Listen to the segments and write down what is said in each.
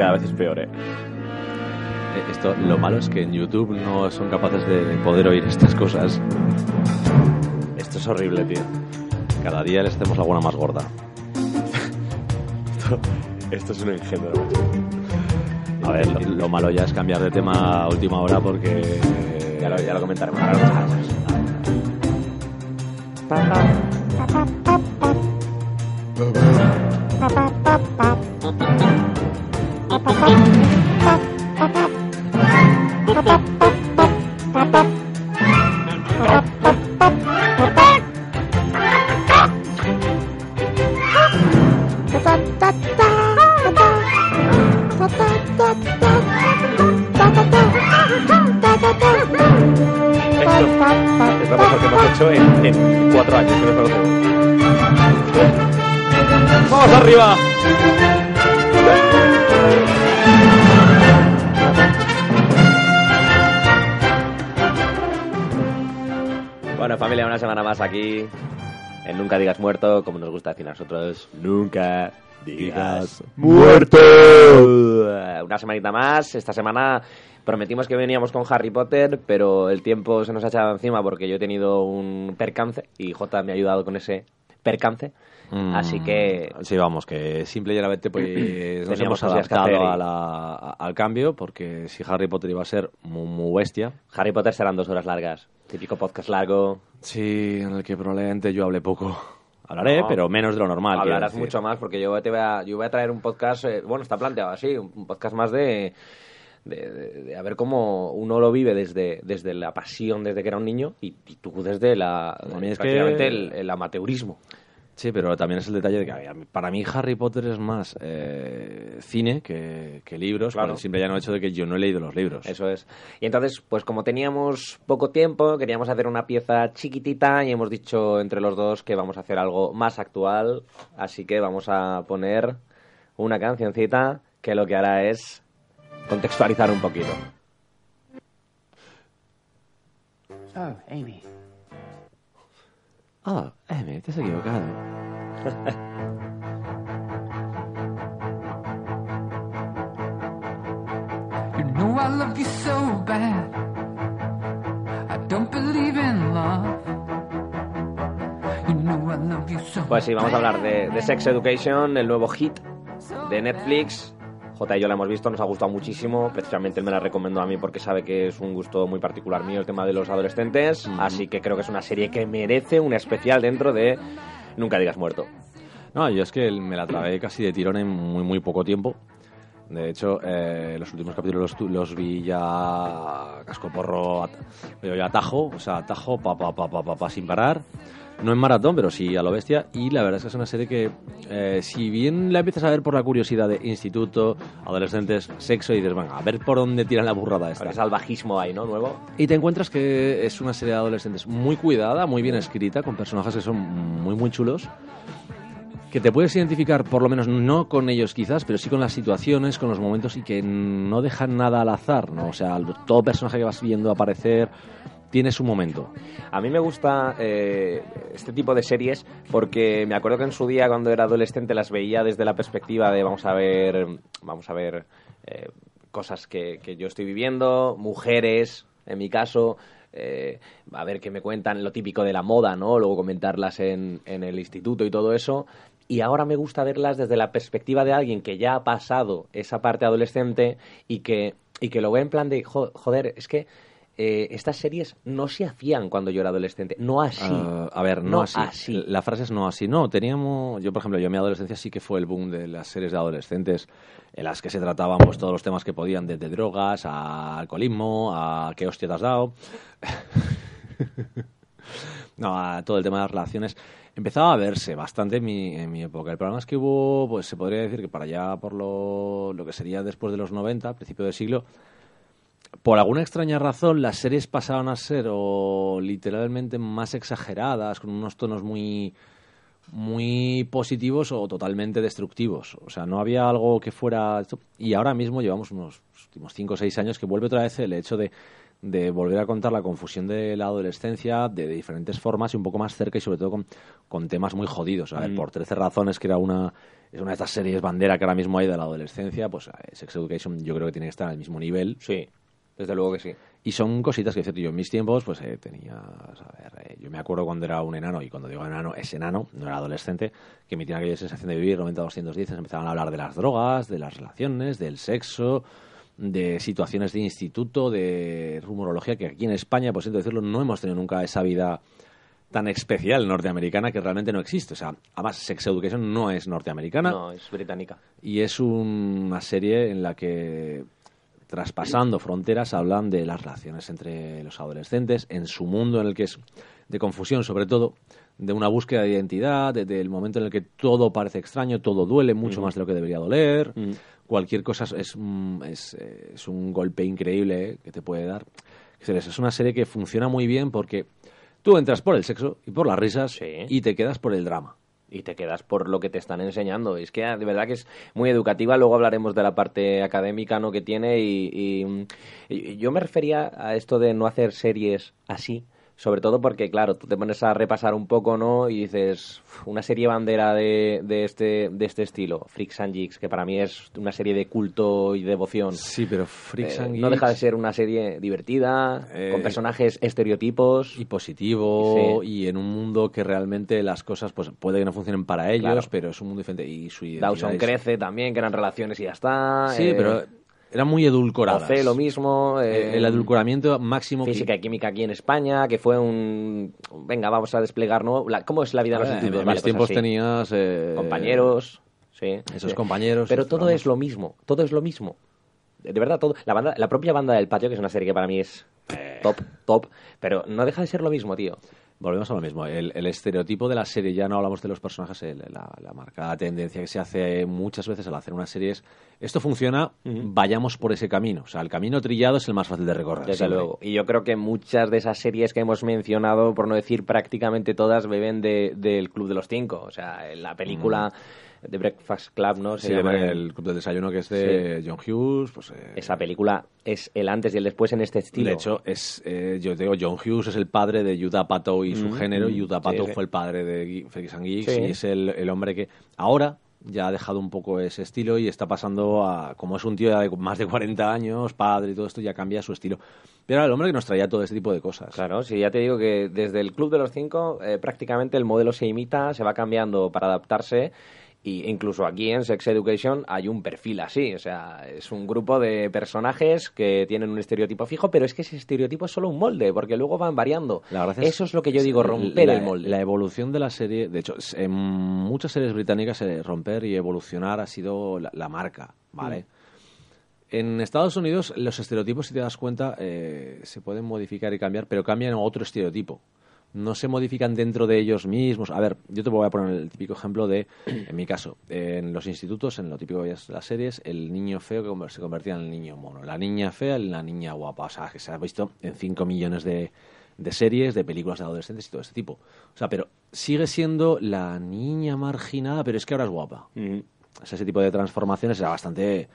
cada vez es peor, ¿eh? Eh, Esto, lo malo es que en YouTube no son capaces de poder oír estas cosas. Esto es horrible, tío. Cada día les hacemos alguna más gorda. Esto, esto es un engendro. macho. A ver, lo, lo malo ya es cambiar de tema a última hora porque... Ya lo, ya lo comentaremos. Ahora en, cuatro años. ¡Vamos arriba! Una semana más aquí en Nunca Digas Muerto, como nos gusta decir a nosotros. Nunca digas muerto. Una semanita más. Esta semana prometimos que veníamos con Harry Potter, pero el tiempo se nos ha echado encima porque yo he tenido un percance y J me ha ayudado con ese percance. Mm, Así que Sí, vamos, que simple y llanamente pues, nos hemos adaptado y- a la- a- al cambio, porque si Harry Potter iba a ser muy, muy bestia, Harry Potter serán dos horas largas. Típico podcast largo. sí, en el que probablemente yo hable poco. Hablaré, No. pero menos de lo normal. Hablarás mucho más porque yo te voy a, yo voy a traer un podcast, eh, bueno, está planteado así, un podcast más de, de, de- de a ver cómo uno lo vive desde, desde la pasión desde que era un niño y, y tú desde la, es prácticamente que- el, el amateurismo. Sí, pero también es el detalle de que para mí Harry Potter es más eh, cine que, que libros, Claro. por el simple y llano hecho de que yo no he leído los libros. Eso es. Y entonces, pues como teníamos poco tiempo, queríamos hacer una pieza chiquitita y hemos dicho entre los dos que vamos a hacer algo más actual. Así que vamos a poner una cancioncita que lo que hará es contextualizar un poquito. So, Amy, Ah, Amy, te has equivocado. you know I love you so bad. I don't believe in love. You know I love you so Pues sí, vamos a hablar de, de Sex Education, el nuevo hit de Netflix. J y yo la hemos visto, nos ha gustado muchísimo. Precisamente él me la recomendó a mí porque sabe que es un gusto muy particular mío el tema de los adolescentes. Así que creo que es una serie que merece un especial dentro de Nunca digas muerto. No, yo es que me la trabé casi de tirón en muy, muy poco tiempo. De hecho, eh, los últimos capítulos los, los vi ya cascoporro, yo ya atajo, o sea, atajo, pa, pa, pa, pa, pa, pa, sin parar. No en maratón, pero sí a lo bestia. Y la verdad es que es una serie que, eh, si bien la empiezas a ver por la curiosidad de instituto, adolescentes, sexo, y dices, venga, a ver por dónde tiran la burrada esta. Ahora salvajismo ahí, ¿no? Nuevo. Y te encuentras que es una serie de adolescentes muy cuidada, muy bien escrita, con personajes que son muy, muy chulos. Que te puedes identificar, por lo menos no con ellos quizás, pero sí con las situaciones, con los momentos y que no dejan nada al azar, ¿no? O sea, todo personaje que vas viendo aparecer tiene su momento. A mí me gusta eh, este tipo de series porque me acuerdo que en su día cuando era adolescente las veía desde la perspectiva de vamos a ver, vamos a ver eh, cosas que, que yo estoy viviendo, mujeres, en mi caso, eh, a ver qué me cuentan lo típico de la moda, ¿no? Luego comentarlas en, en el instituto y todo eso. Y ahora me gusta verlas desde la perspectiva de alguien que ya ha pasado esa parte adolescente y que, y que lo ve en plan de, "Jo- joder, es que eh, estas series no se hacían cuando yo era adolescente, no así. Ah, a ver, no, No así. así. La frase es no así. No, teníamos. Yo, por ejemplo, yo en mi adolescencia sí que fue el boom de las series de adolescentes en las que se trataban pues todos los temas que podían, desde drogas a alcoholismo, a qué hostia te has dado. no, a todo el tema de las relaciones. Empezaba a verse bastante en mi, en mi época. El problema es que hubo, pues se podría decir que para allá, por lo, lo que sería después de los 90, principio del siglo, por alguna extraña razón, las series pasaban a ser o literalmente más exageradas, con unos tonos muy muy positivos o totalmente destructivos. O sea, no había algo que fuera... Y ahora mismo llevamos unos últimos 5 o 6 años que vuelve otra vez el hecho de, de volver a contar la confusión de la adolescencia de diferentes formas y un poco más cerca y sobre todo con, con temas muy jodidos. A ver, Mm. por 13 razones, que era una, es una de estas series bandera que ahora mismo hay de la adolescencia, pues eh, Sex Education yo creo que tiene que estar al mismo nivel. Sí, desde luego que sí. Y son cositas que, cierto, yo en mis tiempos, pues eh, tenía, a ver, eh, yo me acuerdo cuando era un enano, y cuando digo enano, es enano, no era adolescente, que me tiene aquella sensación de vivir 90-210, empezaban a hablar de las drogas, de las relaciones, del sexo, de situaciones de instituto, de rumorología, que aquí en España, por siento decirlo, no hemos tenido nunca esa vida tan especial norteamericana que realmente no existe. O sea, además, Sex Education no es norteamericana No, es británica. y es una serie en la que traspasando fronteras hablan de las relaciones entre los adolescentes en su mundo en el que es de confusión sobre todo de una búsqueda de identidad de- del momento en el que todo parece extraño todo duele mucho más de lo que debería doler Mm. cualquier cosa es, es, un- es, eh, es un golpe increíble que te puede dar Es una serie que funciona muy bien porque tú entras por el sexo y por las risas Sí. y te quedas por el drama y te quedas por lo que te están enseñando. Es que de verdad que es muy educativa. Luego hablaremos de la parte académica ¿no? que tiene. Y, y- y yo me refería a esto de no hacer series así. Sobre todo porque, claro, tú te pones a repasar un poco, ¿no? Y dices, "Uf, una serie bandera de, de, este, de este estilo, Freaks and Geeks, que para mí es una serie de culto y devoción. sí pero Freaks Eh, and no deja de Geeks- ser una serie divertida, Eh, con personajes estereotipos. y positivo Sí. y en un mundo que realmente las cosas pues puede que no funcionen para ellos Claro. pero es un mundo diferente y su Dawson es- crece también, que eran relaciones y ya está. sí eh, pero eran muy edulcoradas Oce, lo mismo. Eh, eh, el edulcoramiento máximo que- Física y química aquí en España, que fue un... Venga, vamos a desplegar, ¿no? La- ¿Cómo es la vida en los en institutos? Vale, pues tiempos tenías eh, Compañeros, sí. esos sí. compañeros Pero todo programas. es lo mismo, todo es lo mismo. De de verdad, todo. La, banda, la propia banda del patio, que es una serie que para mí es top, top, pero no deja de ser lo mismo, tío. Volvemos a lo mismo. El, el estereotipo de la serie, ya no hablamos de los personajes, el- la, la marcada tendencia que se hace muchas veces al hacer una serie es, esto funciona, vayamos por ese camino. O sea, el camino trillado es el más fácil de recorrer. Desde siempre. luego. Y yo creo que muchas de esas series que hemos mencionado, por no decir prácticamente todas, beben de, del Club de los Cinco. O sea, la película de Breakfast Club, ¿no? Se Sí, llama el Club del Desayuno que es de John Hughes, pues... eh, Esa película es el antes y el después en este estilo. De hecho, es, eh, yo digo, John Hughes es el padre de Yuda Pato y su Mm, género. mm, Yuda sí, Pato sí. fue el padre de Freaks and Geeks Sí. y es el, el hombre que ahora ya ha dejado un poco ese estilo y está pasando a, como es un tío ya de más de 40 años, padre y todo esto, ya cambia su estilo. Pero era el hombre que nos traía todo este tipo de cosas. Claro, sí, ya te digo que desde el Club de los Cinco eh, prácticamente el modelo se imita, se va cambiando para adaptarse. Y incluso aquí en Sex Education hay un perfil así, o sea, es un grupo de personajes que tienen un estereotipo fijo, pero es que ese estereotipo es solo un molde, porque luego van variando. La Eso es lo que yo digo, romper la, el molde. La evolución de la serie, de hecho, en muchas series británicas romper y evolucionar ha sido la, la marca, ¿vale? En Estados Unidos los estereotipos, si te das cuenta, eh, se pueden modificar y cambiar, pero cambian a otro estereotipo. No se modifican dentro de ellos mismos. A ver, yo te voy a poner el típico ejemplo de, en mi caso, en los institutos, en lo típico de las series, el niño feo que se convertía en el niño mono, la niña fea en la niña guapa. O sea, que se ha visto en 5 millones de, de series, de películas de adolescentes y todo este tipo. O sea, pero sigue siendo la niña marginada, pero es que ahora es guapa. Mm. O sea, ese tipo de transformaciones era bastante,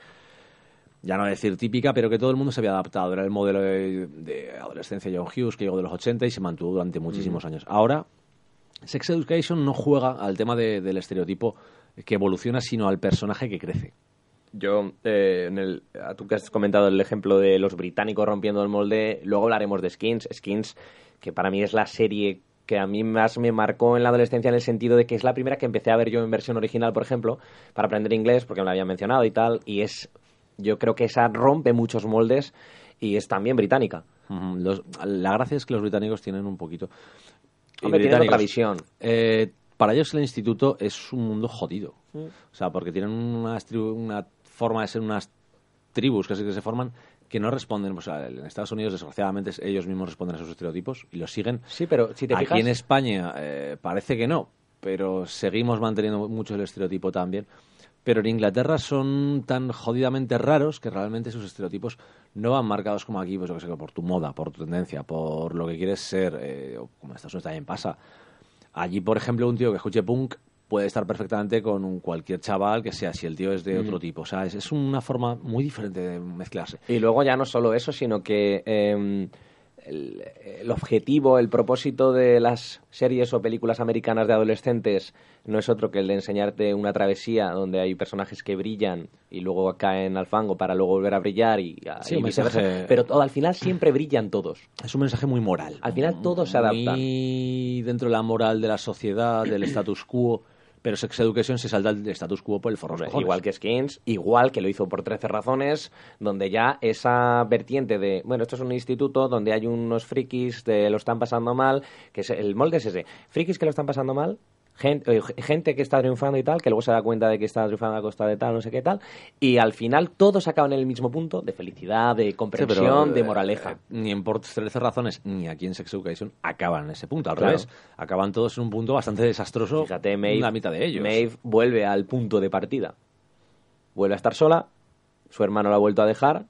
ya no decir típica, pero que todo el mundo se había adaptado. Era el modelo de, de adolescencia John Hughes, que llegó de los 80 y se mantuvo durante muchísimos años. Ahora, Sex Education no juega al tema de- del estereotipo que evoluciona, sino al personaje que crece. Yo, eh, en el, tú que has comentado el ejemplo de los británicos rompiendo el molde, luego hablaremos de Skins. Skins, que para mí es la serie que a mí más me marcó en la adolescencia en el sentido de que es la primera que empecé a ver yo en versión original, por ejemplo, para aprender inglés, porque me la habían mencionado y tal, y es, yo creo que esa rompe muchos moldes y es también británica. Los- la gracia es que los británicos tienen un poquito... Hombre, tienen otra visión. eh, para ellos el instituto es un mundo jodido. O sea, porque tienen una forma de ser unas tribus que se, que se forman que no responden. O sea, en Estados Unidos, desgraciadamente, es- ellos mismos responden a sus estereotipos y los siguen. Sí, pero si te Aquí fijas... en España eh, parece que no, pero seguimos manteniendo mucho el estereotipo también. Pero en Inglaterra son tan jodidamente raros que realmente sus estereotipos no van marcados como aquí, pues yo que sé, por tu moda, por tu tendencia, por lo que quieres ser, eh, como en Estados Unidos también pasa. Allí, por ejemplo, un tío que escuche punk puede estar perfectamente con un cualquier chaval que sea si el tío es de otro tipo. O sea, es, es una forma muy diferente de mezclarse. Y luego ya no solo eso, sino que eh, el, el objetivo, el propósito de las series o películas americanas de adolescentes no es otro que el de enseñarte una travesía donde hay personajes que brillan y luego caen al fango para luego volver a brillar y, Sí, y viceversa. mensaje- Pero todo, al final siempre brillan todos. Es un mensaje muy moral. Al final todo se adapta. Muy dentro de la moral de la sociedad, del status quo. Pero Sex Education se salta del status quo por el forro. de. Igual que Skins, igual que lo hizo por 13 razones, donde ya esa vertiente de, bueno, esto es un instituto donde hay unos frikis que lo están pasando mal, que es, el molde es ese, frikis que lo están pasando mal, gente, eh, gente que está triunfando y tal, que luego se da cuenta de que está triunfando a costa de tal, no sé qué tal, y al final todos acaban en el mismo punto de felicidad, de Sí, comprensión, pero, de eh, moraleja. eh, ni en por 13 razones, ni aquí en Sex Education acaban en ese punto. Al Claro. revés, acaban todos en un punto bastante desastroso. Fíjate, Maeve, la mitad de ellos. Maeve vuelve al punto de partida. Vuelve a estar sola, su hermano la ha vuelto a dejar,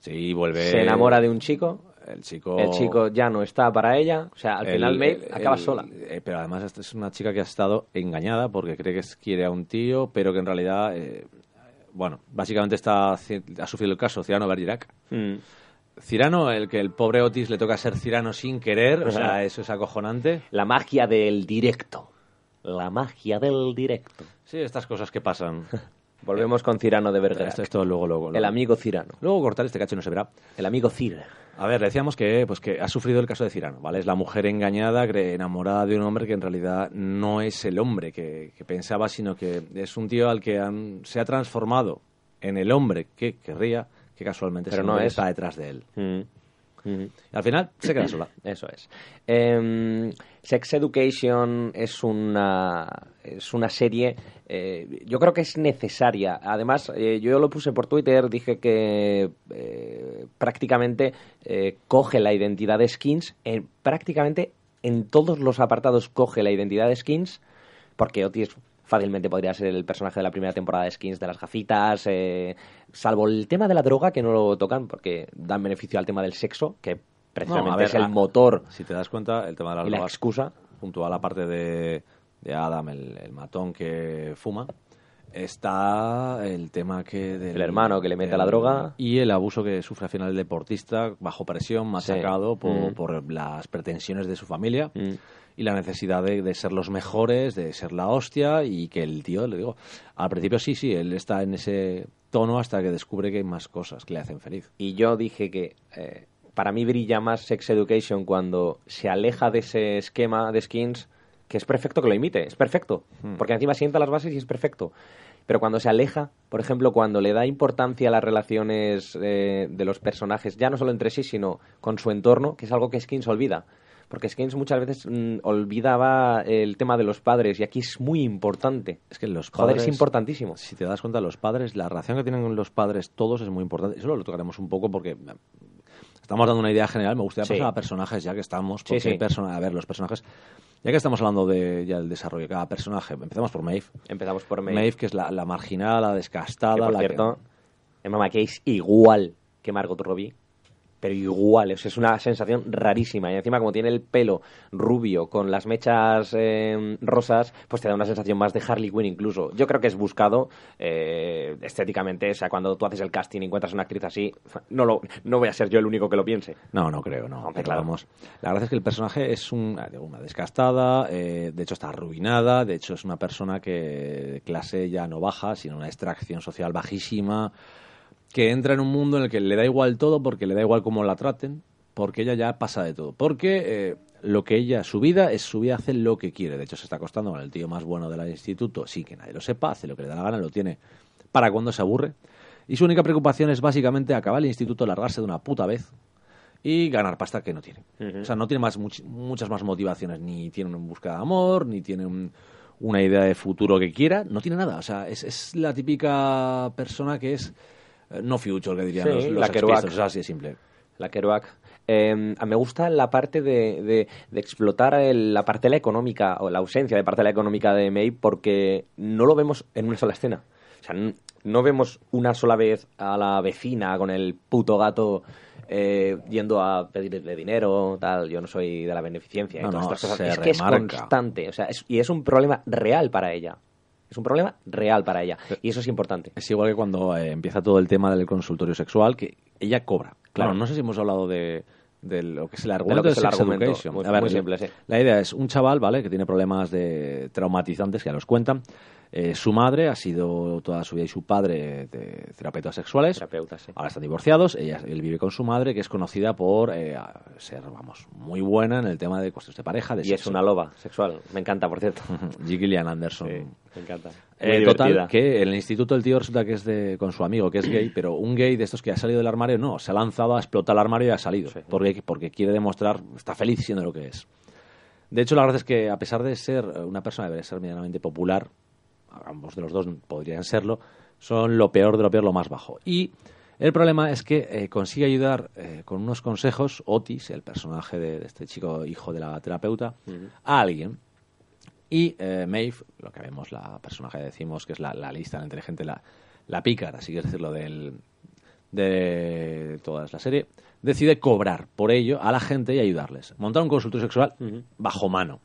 Sí, vuelve. se enamora de un chico, El chico. el chico ya no está para ella, o sea, al el- final Maeve el- acaba el- sola. eh, pero además esta es una chica que ha estado engañada porque cree que quiere a un tío, pero que en realidad. eh, bueno, básicamente está, ha sufrido el caso Cirano Bergerac. Mm. Cirano, el que el pobre Otis le toca ser Cirano sin querer, o sea, eso es acojonante. La magia del directo. La magia del directo. Sí, estas cosas que pasan. Volvemos con Cirano de Bergerac. Esto, esto luego, luego, El luego. amigo Cirano. Luego cortar este cacho no se verá. El amigo Cir. A ver, decíamos que, pues que ha sufrido el caso de Cirano, ¿vale? Es la mujer engañada, enamorada de un hombre que en realidad no es el hombre que, que pensaba, sino que es un tío al que han- se ha transformado en el hombre que querría, que casualmente Pero no es. está detrás de él. Mm. Mm. Al final se queda sola. Eso es. Em, Sex Education es una, es una serie, eh, yo creo que es necesaria. Además, eh, yo lo puse por Twitter, dije que eh, prácticamente coge la identidad de Skins, en, prácticamente en todos los apartados coge la identidad de Skins, porque Otis fácilmente podría ser el personaje de la primera temporada de Skins de las gafitas, salvo el tema de la droga, que no lo tocan porque dan beneficio al tema del sexo, que precisamente No, ver, es el motor Si te das cuenta, el tema de las la excusa. junto a la parte de, de Adam, el, el matón que fuma, está el tema que del, El hermano que le mete del- la droga. y el abuso que sufre al final el deportista bajo presión, machacado por, Mm. por las pretensiones de su familia Mm. y la necesidad de, de ser los mejores, de ser la hostia y que el tío, le digo, al principio sí, sí, él está en ese tono hasta que descubre que hay más cosas que le hacen feliz. Y yo dije que eh, para mí brilla más Sex Education cuando se aleja de ese esquema de skins, que es perfecto que lo imite, es perfecto, Hmm. porque encima sienta las bases y es perfecto. Pero cuando se aleja, por ejemplo, cuando le da importancia a las relaciones eh, de los personajes, ya no solo entre sí, sino con su entorno, que es algo que Skins olvida. Porque Skins muchas veces mm, olvidaba el tema de los padres y aquí es muy importante. Es que los Joder, padres, es importantísimo. Si te das cuenta, los padres, la relación que tienen con los padres todos es muy importante. Eso lo tocaremos un poco porque estamos dando una idea general. Me gustaría Sí. pasar a personajes ya que estamos. Sí, Porque sí. persona- a ver, los personajes. Ya que estamos hablando de ya el desarrollo de cada personaje, empezamos por Maeve. Empezamos por Maeve. Maeve, que es la, la marginal, la descastada, Que, por la cierto, Emma McKay es igual que Margot Robbie. Pero igual, o sea, es una sensación rarísima. Y encima, como tiene el pelo rubio con las mechas eh, rosas, pues te da una sensación más de Harley Quinn incluso. Yo creo que es buscado eh, estéticamente. O sea, cuando tú haces el casting y encuentras una actriz así, no, lo, no voy a ser yo el único que lo piense. No, no creo, no. Hombre, claro. vamos, la verdad es que el personaje es un- digo, una descastada, eh, de hecho está arruinada, de hecho es una persona que clase ya no baja, sino una extracción social bajísima, que entra en un mundo en el que le da igual todo porque le da igual cómo la traten, porque ella ya pasa de todo. Porque eh, lo que ella, su vida es su vida, hace lo que quiere. De hecho, se está acostando con el tío más bueno del instituto sin que nadie lo sepa, hace lo que le da la gana, lo tiene para cuando se aburre. Y su única preocupación es básicamente acabar el instituto, largarse de una puta vez y ganar pasta que no tiene. O sea, no tiene más, much- muchas más motivaciones, ni tiene una búsqueda de amor, ni tiene un- una idea de futuro que quiera, no tiene nada. O sea, es, es la típica persona que es no future, que dirían Sí, los, los la o sea, así de simple. la Kerouac. Eh, me gusta la parte de, de- de explotar el- la partela económica o la ausencia de partela económica de May porque no lo vemos en una sola escena. O sea, n- no vemos una sola vez a la vecina con el puto gato eh, yendo a pedirle dinero, tal. Yo no soy de la beneficencia y No, todas no, estas cosas. Es que es remarca. constante. O sea, es- y es un problema real para ella. Es un problema real para ella. Y eso es importante. Es igual que cuando eh, empieza todo el tema del consultorio sexual, que ella cobra. Claro, no sé si hemos hablado de, de lo que es el argumento que es de el sex argumento. education. Muy- A ver, muy simple, sí. La idea es un chaval, ¿vale? Que tiene problemas de traumatizantes, que ya los cuentan. Eh, su madre ha sido toda su vida y su padre de terapeutas sexuales. Terapeutas, sí. Ahora están divorciados. Ella, él vive con su madre, que es conocida por eh, ser, vamos, muy buena en el tema de cuestiones de pareja, de Y es una loba sexual. Me encanta, por cierto. Gillian Anderson. Sí, me encanta. Eh, total, que en el instituto el tío resulta que es de, con su amigo, que es gay, pero un gay de estos que ha salido del armario, no, se ha lanzado a explotar el armario y ha salido. Sí. Porque, porque quiere demostrar, está feliz siendo lo que es. De hecho, la verdad es que a pesar de ser eh, una persona, debe ser medianamente popular, ambos de los dos podrían serlo, son lo peor de lo peor, lo más bajo. Y el problema es que eh, consigue ayudar eh, con unos consejos, Otis, el personaje de, de este chico hijo de la terapeuta, a alguien. Y eh, Maeve, lo que vemos, la personaje decimos que es la, la lista, la inteligente, la, la pícara, así que es decirlo, del, de toda la serie, decide cobrar por ello a la gente y ayudarles. Montar un consultorio sexual bajo mano.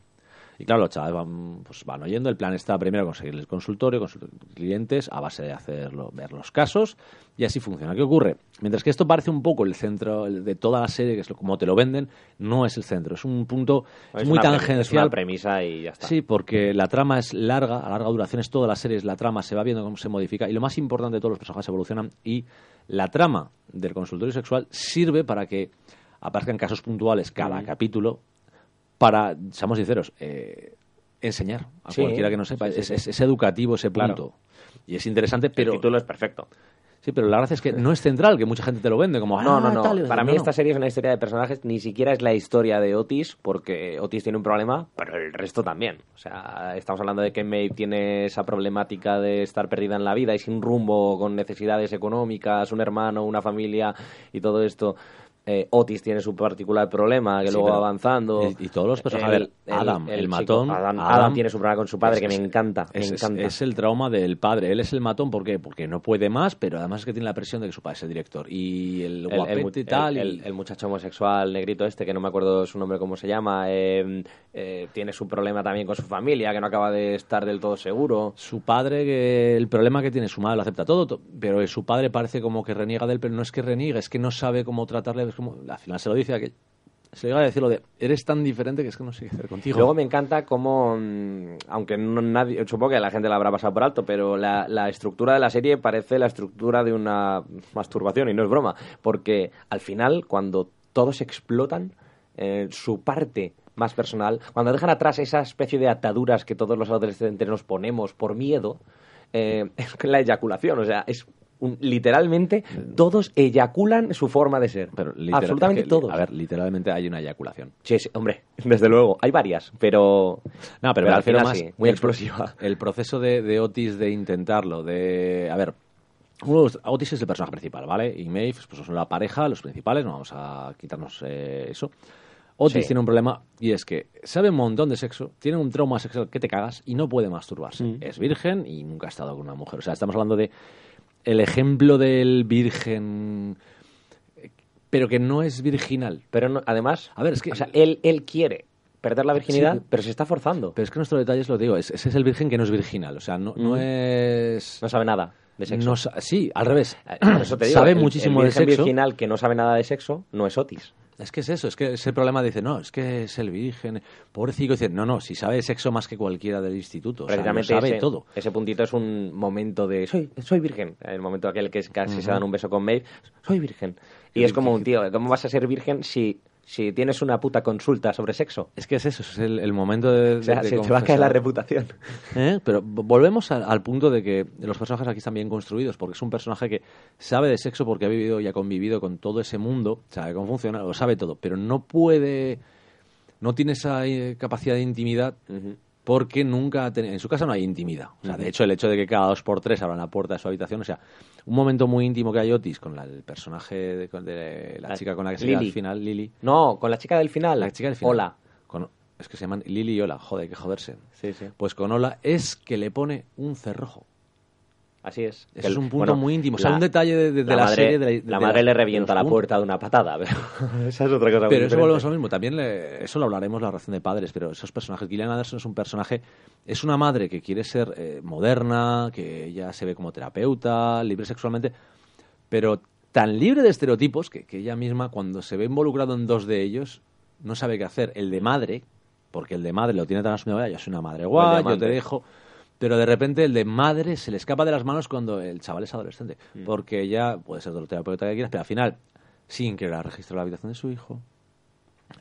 Y claro, los chavales van, pues van oyendo. El plan está primero conseguir el consultorio, conseguir clientes, a base de hacerlo, ver los casos, y así funciona. ¿Qué ocurre? Mientras que esto parece un poco el centro de toda la serie, que es lo, como te lo venden, no es el centro. Es un punto es muy tangencial. Es una premisa y ya está. Sí, porque la trama es larga, a larga duración es toda la serie, es la trama, se va viendo cómo se modifica y lo más importante de todos los personajes evolucionan y la trama del consultorio sexual sirve para que aparezcan casos puntuales cada capítulo para, seamos sinceros, eh, enseñar a Sí, cualquiera que no sepa. sí, sí, es, sí. es- es educativo ese Claro. punto. Y es interesante, pero... el título es perfecto. Sí, pero la gracia es que no es central, que mucha gente te lo vende como... No, "Ah, no, no. tal", y- Para mí no, esta no. serie es una historia de personajes, ni siquiera es la historia de Otis, porque Otis tiene un problema, pero el resto también. O sea, estamos hablando de que Maeve tiene esa problemática de estar perdida en la vida y sin rumbo, con necesidades económicas, un hermano, una familia y todo esto. Eh, Otis tiene su particular problema, que Sí, luego va avanzando. y- y todos los personajes- a ver, Adam, el matón, Adam, Adam- Adam tiene su problema con su padre, que me encanta. Es, me es- encanta. es el trauma del padre. Él es el matón, ¿por qué? Porque no puede más, pero además es que tiene la presión de que su padre es el director. Y el el, el guapete y tal. el- y- el- el muchacho homosexual negrito este, que no me acuerdo su nombre cómo se llama, eh, eh, tiene su problema también con su familia, que no acaba de estar del todo seguro. Su padre, que el problema que tiene, su madre lo acepta todo, to- pero su padre parece como que reniega de él, pero no es que reniegue, es que no sabe cómo tratarle. Como, al final se lo dice a que se llega a decirlo de eres tan diferente que es que no sé qué hacer contigo. Luego me encanta cómo, mm, aunque no nadie, supongo que la gente la habrá pasado por alto, pero la, la estructura de la serie parece la estructura de una masturbación, y no es broma, porque al final, cuando todos explotan, eh, su parte más personal, cuando dejan atrás esa especie de ataduras que todos los adolescentes nos ponemos por miedo, eh, es la eyaculación, o sea, es un- literalmente todos eyaculan su forma de ser. Pero literal- Absolutamente es que, todos. A ver, literalmente hay una eyaculación. Sí, sí, hombre, desde luego. Hay varias, pero. No, pero, Pero me al final más sí, muy el- explosiva. El proceso de, de Otis de intentarlo, de... A ver, Otis es el personaje principal, ¿vale? Y Maeve pues, son la pareja, los principales, no vamos a quitarnos eh, eso. Otis Sí. tiene un problema y es que sabe un montón de sexo, tiene un trauma sexual que te cagas y no puede masturbarse. Mm. Es virgen y nunca ha estado con una mujer. O sea, estamos hablando de el ejemplo del virgen, pero que no es virginal. Pero no- además. A ver, es que- O sea, él, él quiere perder la virginidad, Sí. pero se está forzando. Pero es que nuestro detalle es lo digo, es- ese es el virgen que no es virginal. O sea, no, no Mm. es... No sabe nada de sexo. No sí, al revés. Eh, por eso te digo, Sabe el- muchísimo el de sexo. virginal que no sabe nada de sexo no es Otis. Es que es eso, es que ese problema dice, no, es que es el virgen. Pobrecito, dice, no, no, si sabe sexo más que cualquiera del instituto. O sea, lo Precisamente sabe ese, todo. ese puntito es un momento de soy, soy virgen. El momento aquel que casi se dan un beso con Maeve, soy virgen. Y es como un tío, ¿cómo vas a ser virgen si, si tienes una puta consulta sobre sexo? Es que es eso, es el, el momento de. O sea, de se te va a caer la reputación. ¿Eh? Pero vo- volvemos al, al punto de que los personajes aquí están bien construidos, porque es un personaje que sabe de sexo porque ha vivido y ha convivido con todo ese mundo, sabe cómo funciona, lo sabe todo, pero no puede, no tiene esa eh, capacidad de intimidad porque nunca, ha teni- en su casa no hay intimidad. O sea, de hecho, el hecho de que cada dos por tres abran la puerta de su habitación, o sea, un momento muy íntimo que hay Otis con la- el personaje de, de la La- chica con la que se queda al final, Lily. No, con la chica del final. La chica del final. Hola. Con- es que se llaman Lily y Ola, joder, hay que joderse. Sí, sí. Pues con Ola es que le pone un cerrojo. Así es. Eso es un punto bueno, muy íntimo. O sea, la- un detalle de, de- de la, madre, serie. De la, de la madre le revienta la puerta de una patada, pero esa es otra cosa. muy Pero eso volvemos a lo mismo. También le- eso lo hablaremos la relación de padres, pero esos personajes. Gillian Anderson es un personaje, es una madre que quiere ser eh, moderna, que ella se ve como terapeuta, libre sexualmente, pero tan libre de estereotipos que, que ella misma, cuando se ve involucrado en dos de ellos, no sabe qué hacer. El de madre, porque el de madre lo tiene tan asumido, "Vaya, yo soy una madre guay, yo amante. te dejo. Pero de repente el de madre se le escapa de las manos cuando el chaval es adolescente. Mm. Porque ella puede ser todo el terapeuta que quieras, pero al final, sin querer registrar la habitación de su hijo,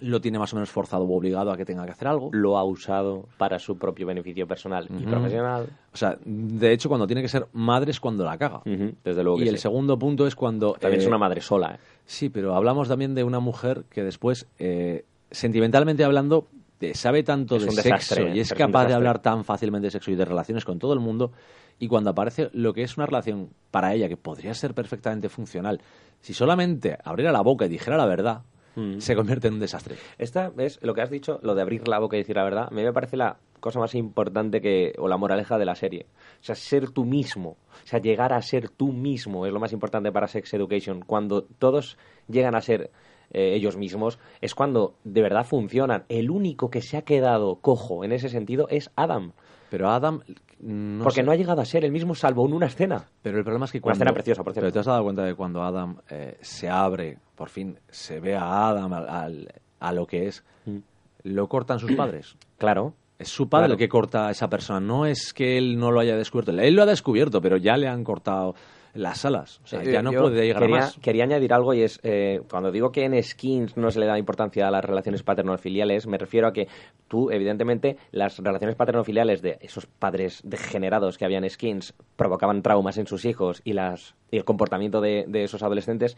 lo tiene más o menos forzado o obligado a que tenga que hacer algo. Lo ha usado para su propio beneficio personal y profesional. O sea, de hecho, cuando tiene que ser madre es cuando la caga. Desde luego que Y el sí. segundo punto es cuando... También eh, es una madre sola. ¿eh? Sí, pero hablamos también de una mujer que después, eh, sentimentalmente hablando, eh, sabe tanto Es de sexo desastre, y es capaz de hablar tan fácilmente de sexo y de relaciones con todo el mundo. Y cuando aparece lo que es una relación para ella que podría ser perfectamente funcional, si solamente abriera la boca y dijera la verdad, Mm. se convierte en un desastre. Esta es lo que has dicho, lo de abrir la boca y decir la verdad. A mí me parece la cosa más importante que, o la moraleja de la serie. O sea, ser tú mismo. O sea, llegar a ser tú mismo es lo más importante para Sex Education. Cuando todos llegan a ser eh, ellos mismos, es cuando de verdad funcionan. El único que se ha quedado cojo en ese sentido es Adam. Pero Adam... No porque sé. no ha llegado a ser el mismo salvo en una escena. Pero el problema es que Una cuando... escena preciosa, por cierto. Pero te has dado cuenta de cuando Adam eh, se abre, por fin se ve a Adam al- al- a lo que es, Mm. lo cortan sus padres. Claro. Es su padre Claro. el que corta a esa persona. No es que él no lo haya descubierto. Él lo ha descubierto, pero ya le han cortado las alas. O sea, Eh, ya no puede llegar quería, a más. Quería añadir algo y es, eh, cuando digo que en Skins no se le da importancia a las relaciones paterno-filiales, me refiero a que tú, evidentemente, las relaciones paterno-filiales de esos padres degenerados que había en Skins provocaban traumas en sus hijos y, las, y el comportamiento de, de esos adolescentes.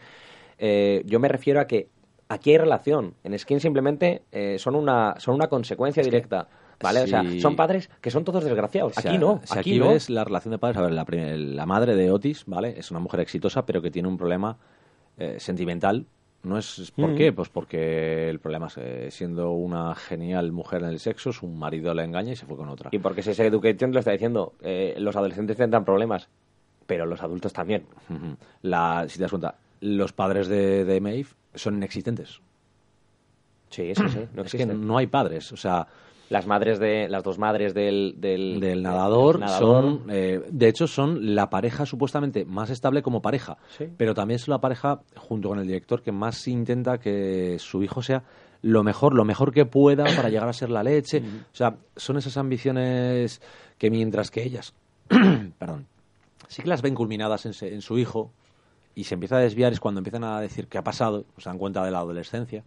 Eh, yo me refiero a que aquí hay relación. En Skins simplemente eh, son, una, son una consecuencia directa. ¿Vale? O sea, son padres que son todos desgraciados. O sea, aquí no. si aquí, aquí no. ves la relación de padres, a ver, la, la madre de Otis, ¿vale? Es una mujer exitosa, pero que tiene un problema eh, sentimental. ¿No es por Mm. qué? Pues porque el problema es, eh, siendo una genial mujer en el sexo, su marido la engaña y se fue con otra. Y porque Sex Education lo está diciendo, eh, los adolescentes tendrán problemas, pero los adultos también. La, si te das cuenta, los padres de, de Maeve son inexistentes. Sí, sí, sí, no es que no hay padres. O sea, Las madres de, las dos madres del, del, del nadador, nadador. son eh, de hecho son la pareja supuestamente más estable como pareja Sí. pero también es la pareja junto con el director que más intenta que su hijo sea lo mejor lo mejor que pueda para llegar a ser la leche o sea son esas ambiciones que mientras que ellas perdón sí que las ven culminadas en, se- en su hijo y se empieza a desviar es cuando empiezan a decir qué ha pasado se dan cuenta de la adolescencia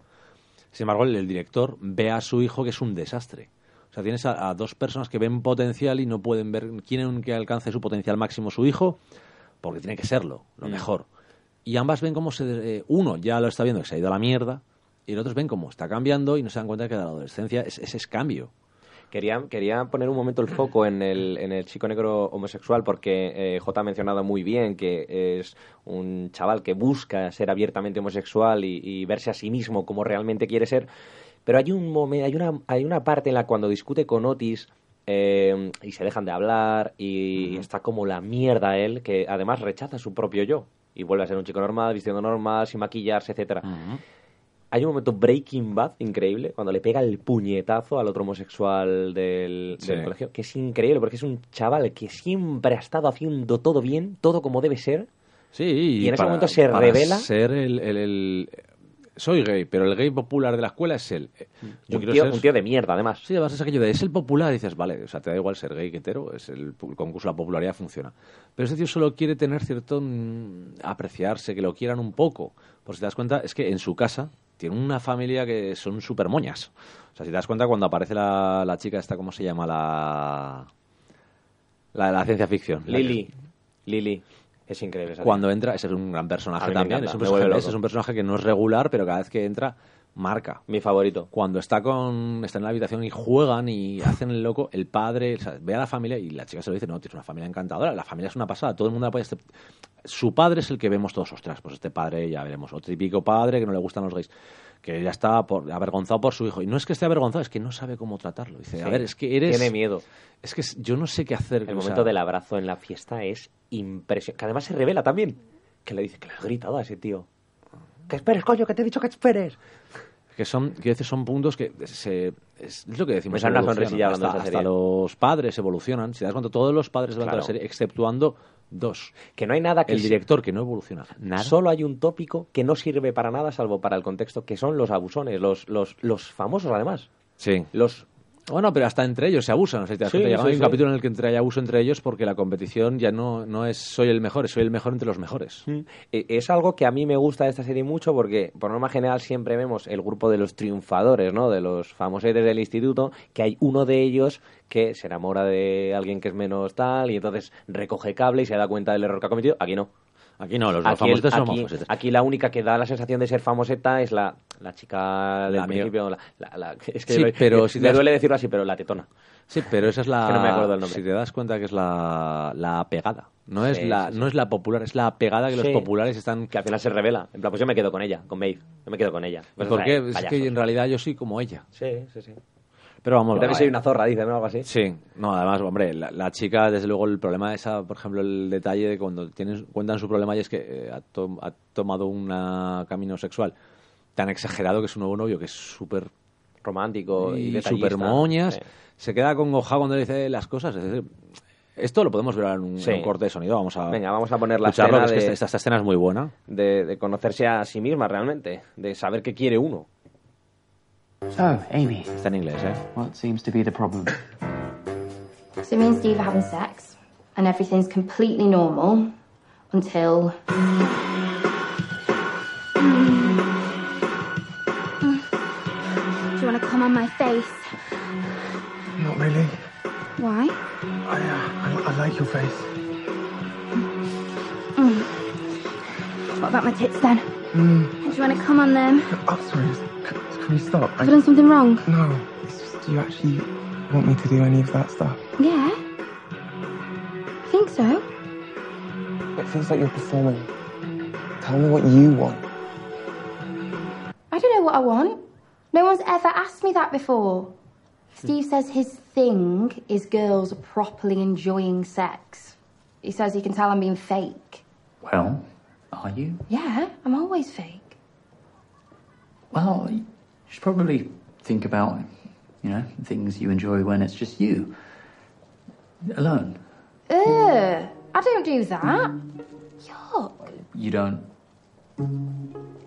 sin embargo, el, el director ve a su hijo que es un desastre. O sea, tienes a, a dos personas que ven potencial y no pueden ver, quieren que alcance su potencial máximo su hijo, porque tiene que serlo, lo Mm. mejor. Y ambas ven cómo se... eh, uno ya lo está viendo que se ha ido a la mierda, y los otros ven cómo está cambiando y no se dan cuenta que la adolescencia es, ese es cambio. Quería, quería poner un momento el foco en el, en el chico negro homosexual porque eh, J ha mencionado muy bien que es un chaval que busca ser abiertamente homosexual y, y verse a sí mismo como realmente quiere ser. Pero hay, un momen- hay, una, hay una parte en la cuando discute con Otis eh, y se dejan de hablar y está como la mierda él, que además rechaza su propio yo y vuelve a ser un chico normal, vistiendo normal, sin maquillarse, etcétera. Hay un momento Breaking Bad increíble cuando le pega el puñetazo al otro homosexual del, Sí. del colegio, que es increíble porque es un chaval que siempre ha estado haciendo todo bien, todo como debe ser. Sí, Y en ese momento se para revela- ser el, el- el- Soy gay, pero el gay popular de la escuela es él. Yo un, quiero tío, ser- un tío de mierda, además. Sí, además es aquello de es el popular y dices, vale, o sea, te da igual ser gay que hetero, es el, el concurso, la popularidad funciona. Pero ese tío solo quiere tener cierto mm, apreciarse, que lo quieran un poco. Por si te das cuenta, es que en su casa tiene una familia que son súper moñas. O sea, si te das cuenta, cuando aparece la, la chica esta, ¿cómo se llama? La, la de la ciencia ficción. La que- Lily. Lily. Es increíble. esa cuando entra, ese es un gran personaje también. un personaje, es un personaje que no es regular, pero cada vez que entra, marca. Mi favorito. cuando está con está en la habitación y juegan y hacen el loco, el padre o sea, ve a la familia y la chica se lo dice, no, tienes una familia encantadora, la familia es una pasada, todo el mundo apoya este... su padre es el que vemos todos, ostras, pues este padre ya veremos, o típico padre que no le gustan los gays, que ya está por- avergonzado por su hijo. Y no es que esté avergonzado, es que no sabe cómo tratarlo. Dice, a ver, es que eres... Tiene miedo. Es que yo no sé qué hacer. El momento sea, del abrazo en la fiesta es impresionante. Que además se revela también. Que le dice que le has gritado a ese tío. Que esperes, coño, que te he dicho que esperes. Que son que a veces son puntos que se es, es lo que decimos Me una sonrisilla hasta, de hasta serie. los padres evolucionan si te das cuenta todos los padres durante Claro. la serie exceptuando dos Que no hay nada que el director que no evoluciona nada Solo hay un tópico que no sirve para nada salvo para el contexto, que son los abusones, los, los, los famosos además. sí Los bueno pero hasta entre ellos se abusan o sea, Sí, sí, un sí. capítulo en el que entre hay abuso entre ellos porque la competición ya no no es soy el mejor es soy el mejor entre los mejores Eh, Es algo que a mí me gusta de esta serie mucho porque, por norma general, siempre vemos el grupo de los triunfadores, ¿no? De los famosetes del instituto, que hay uno de ellos que se enamora de alguien que es menos tal y entonces recoge cable y se da cuenta del error que ha cometido. Aquí no. Aquí no los, los Aquí, famosos son aquí- aquí la única que da la sensación de ser famoseta es la, la chica del La principio. La, la- la- es que Sí, me- pero me, si te me das- duele decirlo así, pero la tetona. Sí, pero esa es la. Que no me acuerdo el nombre. Si te das cuenta que es la, la pegada. No es, la, sí, sí. no es la popular, es la pegada que Sí. los populares están. Que al final se revela. En plan, pues yo me quedo con ella, con Maeve. Yo me quedo con ella. Pues, ¿Por o sea, qué? Es que en realidad yo soy como ella. Sí, sí, sí. Pero vamos, Yo también soy una zorra, dice, ¿no? Algo así. Sí, no, además, hombre, la, la chica, desde luego, el problema es, esa, por ejemplo, el detalle de cuando tienen, cuentan su problema y es que eh, ha, to- ha tomado un camino sexual tan exagerado que su nuevo novio, que es súper Romántico y, y súper moñas, Sí. se queda congojado cuando le dice las cosas. Es decir, esto lo podemos ver en un, Sí. en un corte de sonido. Vamos a Venga, vamos a poner la escena es que de- esta, esta escena es muy buena. de, de conocerse a sí misma realmente, de saber qué quiere uno. So, Amy, Está en inglés, ¿eh? what seems to be the problem? So me and Steve are having sex, and everything's completely normal until. Do you want to come on my face? Not really. Why? I, uh, I, I like your face. What about my tits then? Hmm. Do you want to come on them? Oh, sorry. Can, can we stop? I, Have I done something wrong? no. It's just, do you actually want me to do any of that stuff? Yeah. I think so. It feels like you're performing. Tell me what you want. I don't know what I want. No one's ever asked me that before. Steve says his thing is girls properly enjoying sex. He says he can tell I'm being fake. Well, are you? Yeah, I'm always fake. Well, you should probably think about, you know, things you enjoy when it's just you. Alone. Ugh, I don't do that. Yuck. You don't.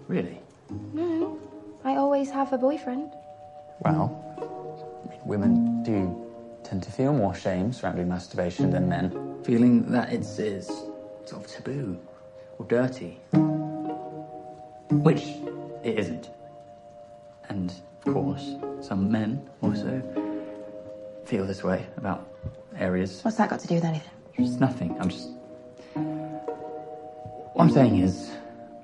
Really? No, I always have a boyfriend. Well, women do tend to feel more shame surrounding masturbation than men. Feeling that it's, it's sort of taboo or dirty. Which it isn't. And, of course, some men also feel this way about areas. What's that got to do with anything? It's nothing. I'm just. What I'm saying is,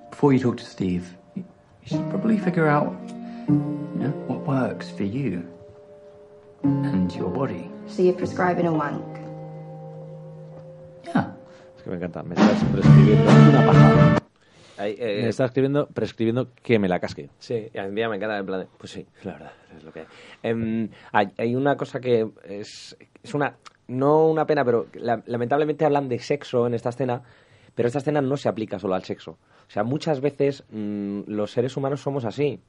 before you talk to Steve, you, should probably figure out, you know, what works for you and your body. So you're prescribing a wank? Yeah. Que me encanta. Me estás prescribiendo una. Ahí, eh, Me está escribiendo, prescribiendo que me la casque. Sí, a mí ya me encanta en plan de, pues sí, la verdad, es lo que hay. Em, hay, hay una cosa que es, es una, no una pena, pero la- lamentablemente hablan de sexo en esta escena, pero esta escena no se aplica solo al sexo. O sea, muchas veces mm, los seres humanos somos así.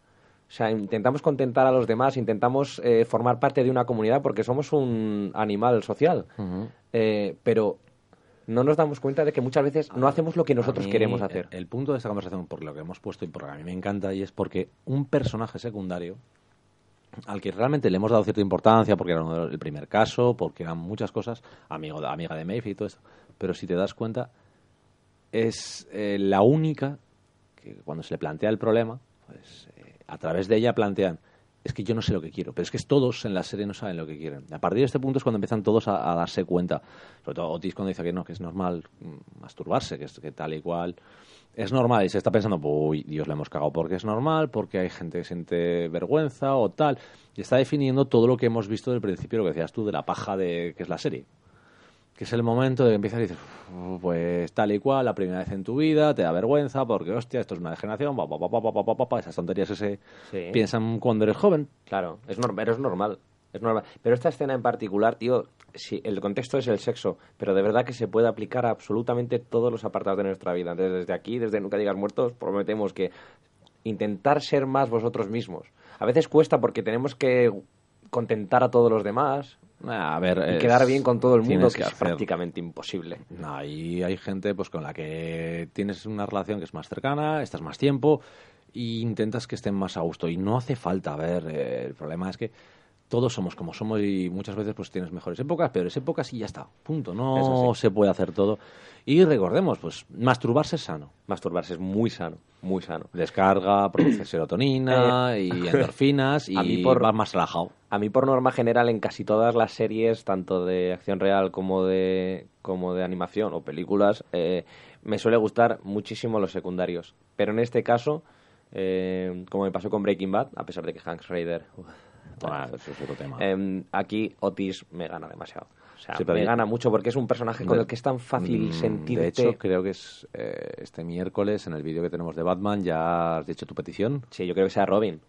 O sea, intentamos contentar a los demás, intentamos eh, formar parte de una comunidad porque somos un animal social. Eh, pero no nos damos cuenta de que muchas veces no hacemos lo que nosotros mí, queremos hacer. El, el punto de esta conversación, por lo que hemos puesto y por lo que a mí me encanta, y es porque un personaje secundario al que realmente le hemos dado cierta importancia, porque era uno de los- el primer caso, porque eran muchas cosas, amigo, amiga de Maeve y todo esto, pero si te das cuenta, es eh, la única que cuando se le plantea el problema, pues eh, a través de ella plantean, es que yo no sé lo que quiero, pero es que todos en la serie no saben lo que quieren. A partir de este punto es cuando empiezan todos a, darse cuenta, sobre todo Otis cuando dice que no, que es normal mm, masturbarse, que, es, que tal y cual. Es normal y se está pensando, uy, Dios, le hemos cagado porque es normal, porque hay gente que siente vergüenza o tal. Y está definiendo todo lo que hemos visto del principio, lo que decías tú, de la paja de que es la serie que es el momento de que empiezas y dices, pues tal y cual, la primera vez en tu vida, te da vergüenza porque, hostia, esto es una degeneración, pa, pa, pa, esas tonterías que se piensan cuando eres joven. Claro, es, norm es normal, es normal. Pero esta escena en particular, tío, si el contexto es el sexo, pero de verdad que se puede aplicar a absolutamente todos los apartados de nuestra vida. Desde aquí, desde Nunca Digas Muertos, prometemos que intentar ser más vosotros mismos. A veces cuesta porque tenemos que contentar a todos los demás, a ver, y es- quedar bien con todo el mundo, que es prácticamente imposible. No, Ahí hay gente pues con la que tienes una relación que es más cercana, estás más tiempo e intentas que estén más a gusto. Y no hace falta, a ver, eh, el problema es que todos somos como somos y muchas veces pues tienes mejores épocas, peores épocas y ya está, punto. No se puede hacer todo. Y recordemos, pues masturbarse es sano. Masturbarse es muy sano, muy sano. Descarga, produce serotonina y endorfinas y Eh, a mí por- vas más relajado. A mí, por norma general, en casi todas las series, tanto de acción real como de, como de animación o películas, eh, me suele gustar muchísimo los secundarios. Pero en este caso, eh, como me pasó con Breaking Bad, a pesar de que Hank Schrader... uf, Ah, eso es otro tema. em, aquí Otis me gana demasiado. O sea, Sí, me gana mucho porque es un personaje con De- el que es tan fácil Mm, sentirte... De hecho, creo que es eh, este miércoles en el vídeo que tenemos de Batman. Ya has dicho tu petición. Sí, yo creo que sea Robin.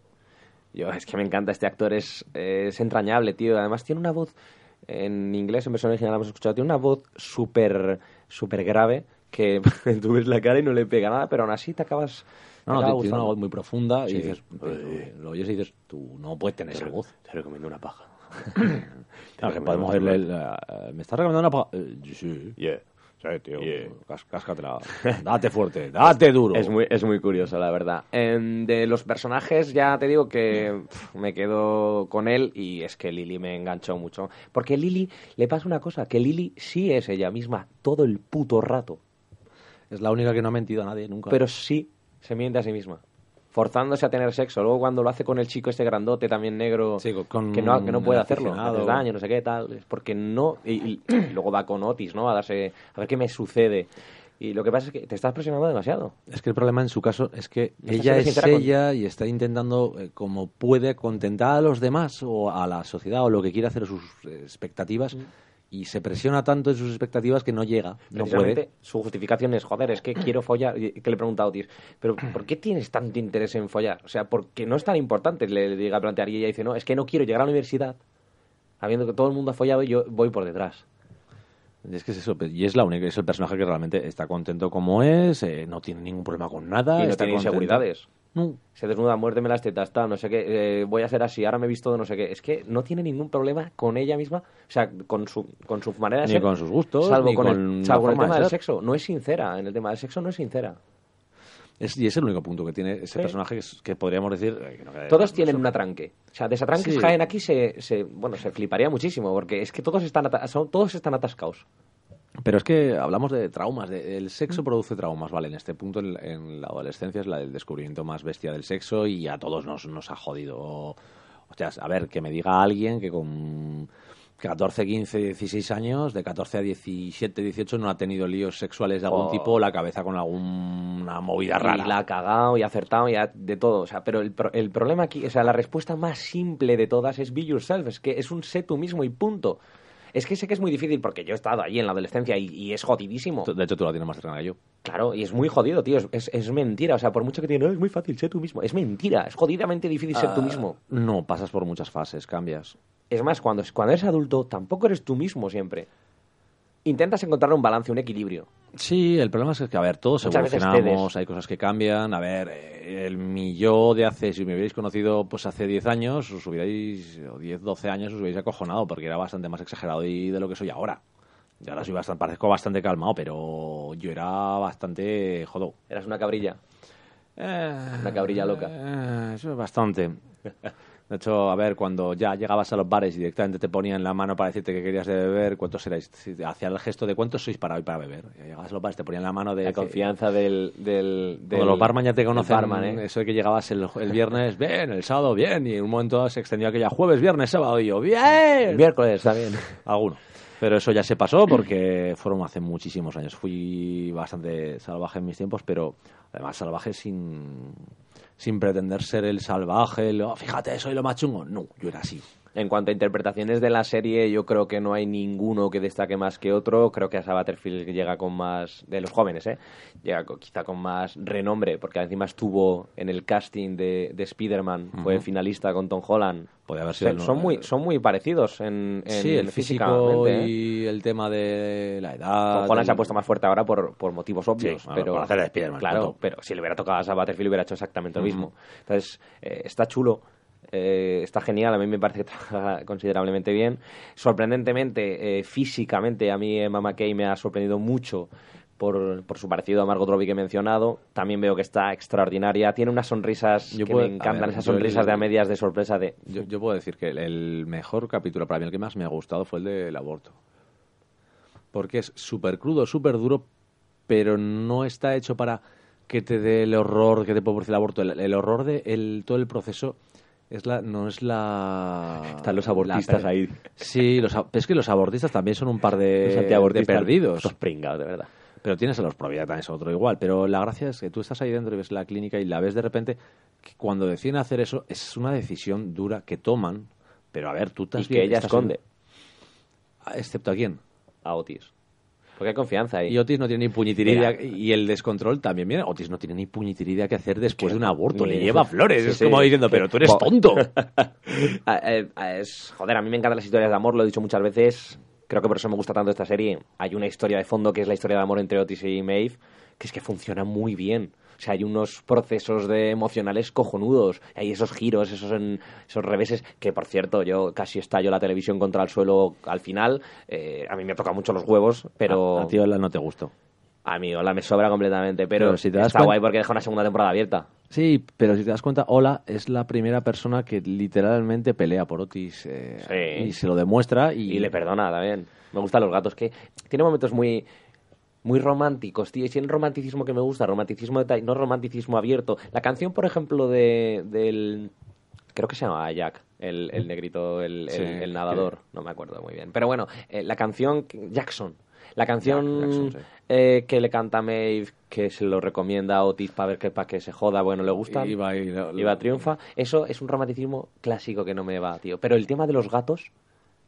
Yo, es que me encanta este actor, es, es entrañable, tío. Además tiene una voz, en inglés, en versión original la hemos escuchado, tiene una voz súper súper grave que tú ves la cara y no le pega nada, pero aún así te acabas... No, no, tiene una voz muy profunda Sí. y dices, eh, lo oyes y dices, tú no puedes tener esa voz. Te recomiendo una paja. Claro, podemos el, eh, ¿Me estás recomendando una paja? Eh, sí. Yeah. Sí, tío. Yeah. Cáscatela. Date fuerte, date duro. Es muy, es muy curioso, la verdad. Em, de los personajes, ya te digo que me quedo con él y es que Lily me enganchó mucho. Porque Lily, le pasa una cosa, que Lily sí es ella misma todo el puto rato. Es la única que no ha mentido a nadie nunca. pero sí se miente a sí misma. Forzándose a tener sexo. Luego cuando lo hace con el chico este grandote, también negro, Sí, con- que, no, que no puede hacerlo, haces daño, no sé qué, tal. Es porque no... Y, y- y luego va con Otis, ¿no? A darse... A ver qué me sucede. Y lo que pasa es que te estás presionando demasiado. Es que el problema en su caso es que No ella es con- ella y está intentando, eh, como puede, contentar a los demás o a la sociedad o lo que quiere hacer sus eh, expectativas Mm. Y se presiona tanto en sus expectativas que no llega, no puede. su justificación es, joder, es que quiero follar. Que le pregunta a Otis, pero ¿por qué tienes tanto interés en follar? O sea, porque no es tan importante, le, le llega a plantear. Y ella dice, no, es que no quiero llegar a la universidad habiendo que todo el mundo ha follado y yo voy por detrás. Es que es eso, y es la única, es el personaje que realmente está contento como es, eh, no tiene ningún problema con nada. y no está tiene inseguridades. No. Se desnuda, muérdeme las tetas, tal, no sé qué, eh, voy a ser así, ahora me he visto de no sé qué. Es que no tiene ningún problema con ella misma, o sea, con su, con su manera de Ni ser. con sus gustos, salvo ni con, el, salvo de tema del sexo. No es sincera, en el tema del sexo no es sincera. Es, y es el único punto que tiene ese Sí. personaje que, es- que podríamos decir... eh, que no- que- Todos tienen un atranque. O sea, desatranques Sí. Jaén aquí se, se, bueno, se fliparía muchísimo, porque es que todos están, son, todos están atascados. Pero es que hablamos de traumas. de- el sexo produce traumas, ¿vale? En este punto, en, en la adolescencia, es la del descubrimiento más bestia del sexo y a todos nos, nos ha jodido. Hostias, a ver, que me diga alguien que con 14, 15, 16 años, de 14 a 17, 18, no ha tenido líos sexuales de algún Oh. tipo, la cabeza con alguna movida rara. Y la ha cagado y ha acertado y ha- de todo. O sea, pero el, pro- el problema aquí, o sea, la respuesta más simple de todas es be yourself. Es que es un sé tú mismo y punto. Es que sé que es muy difícil porque yo he estado ahí en la adolescencia y, y es jodidísimo. De hecho, tú la tienes más cercana que yo. Claro, y es muy jodido, tío. Es, es, mentira. O sea, por mucho que digan, no, es muy fácil, sé tú mismo. Es mentira. Es jodidamente difícil ser tú Ah, mismo. No, pasas por muchas fases, cambias. Es más, cuando, cuando eres adulto, tampoco eres tú mismo siempre. Intentas encontrar un balance, un equilibrio. Sí, el problema es que, a ver, todos Muchas evolucionamos, hay cosas que cambian. A ver, eh, el mi yo de hace, si me hubierais conocido pues hace 10 años, os hubierais, o 10, 12 años, os hubierais acojonado porque era bastante más exagerado y de lo que soy ahora. Y ahora soy bastante, parezco bastante calmado, pero yo era bastante jodo. Eras una cabrilla. Una cabrilla loca. Eh, eso es bastante. De hecho, a ver, cuando ya llegabas a los bares y directamente te ponían la mano para decirte que querías de beber, ¿cuántos erais? Si Hacía el gesto de cuántos sois para hoy para beber. Y llegabas a los bares, te ponían la mano de... La confianza del... del, los barman ya te conocen, barman, ¿eh? eso de que llegabas el, el viernes, bien, el sábado, bien, y en un momento se extendió aquella jueves, viernes, sábado, y yo, bien, miércoles, bien. alguno. Pero eso ya se pasó porque fueron hace muchísimos años. Fui bastante salvaje en mis tiempos, pero además salvaje sin, sin pretender ser el salvaje, el, "Oh, fíjate, soy lo más chungo. No, yo era así. En cuanto a interpretaciones de la serie, yo creo que no hay ninguno que destaque más que otro. Creo que a Butterfield llega con más, de los jóvenes, ¿eh? Llega con- quizá con más renombre, porque encima estuvo en el casting de, de Spider-Man, fue finalista con Tom Holland. Podría haber sido el- son, muy, son muy parecidos en, en sí, el físico ¿eh? y el tema de la edad. Tom Holland del- se ha puesto más fuerte ahora por, por motivos obvios. bueno, pero, por hacer de Spider-Man, Claro, pero si le hubiera tocado a Asa Butterfield hubiera hecho exactamente lo mismo. Entonces, eh, está chulo. Eh, está genial, a mí me parece que trabaja considerablemente bien. Sorprendentemente, eh, físicamente, a mí Emma McKay me ha sorprendido mucho por, por su parecido a Margot Robbie que he mencionado. También veo que está extraordinaria. Tiene unas sonrisas Yo que puedo- me encantan, ver, esas sonrisas de a medias de sorpresa de... Yo, yo puedo decir que el, el mejor capítulo para mí, el que más me ha gustado, fue el del aborto. Porque es súper crudo, súper duro, pero no está hecho para que te dé el horror que te puede producir el aborto. El, el horror de el, todo el proceso es la, no es la... Están los abortistas ahí. Sí, los, es que los abortistas también son un par de, Los de perdidos. Estos pringados, de verdad. Pero tienes a los propiedad también es otro igual. Pero la gracia es que tú estás ahí dentro y ves la clínica y la ves de repente que cuando deciden hacer eso es una decisión dura que toman. Pero a ver, tú Y estás que ella esconde en- Excepto a quién. a Otis. Porque hay confianza ahí. Y Otis no tiene ni puñetiridea. Mira. Y el descontrol también viene. Otis no tiene ni puñetiridea que hacer después de un aborto. Ni- Le lleva flores. Sí, es sí. como diciendo, pero tú eres tonto. Ah, eh, ah, es, joder, a mí me encantan las historias de amor, lo he dicho muchas veces. Creo que por eso me gusta tanto esta serie. Hay una historia de fondo que es la historia de amor entre Otis y Maeve, que es que funciona muy bien. O sea, hay unos procesos de emocionales cojonudos. Hay esos giros, esos, en- esos reveses, que por cierto, yo casi estallo la televisión contra el suelo al final. Eh, a mí me toca mucho los huevos, pero A, a ti Ola no te gustó. a mí Hola me sobra completamente. Pero, Pero si te das está guay porque deja una segunda temporada abierta. Sí, pero si te das cuenta, Ola es la primera persona que literalmente pelea por Otis. eh, Sí. Y se lo demuestra. Y, Y le perdona también. Me gustan los gatos, que tiene momentos muy muy románticos, tío. Y si el romanticismo que me gusta, romanticismo de ta- no romanticismo abierto. La canción, por ejemplo, de del creo que se llama Jack, el, el negrito, el, Sí, el- el nadador, no me acuerdo muy bien. Pero bueno, eh, la canción Jackson. La canción Jack- Jackson, sí. eh, que le canta Maeve, que se lo recomienda a Otis para ver que para que se joda, bueno, le gusta. Y va triunfa. Eso es un romanticismo clásico que no me va, tío. Pero el tema de los gatos,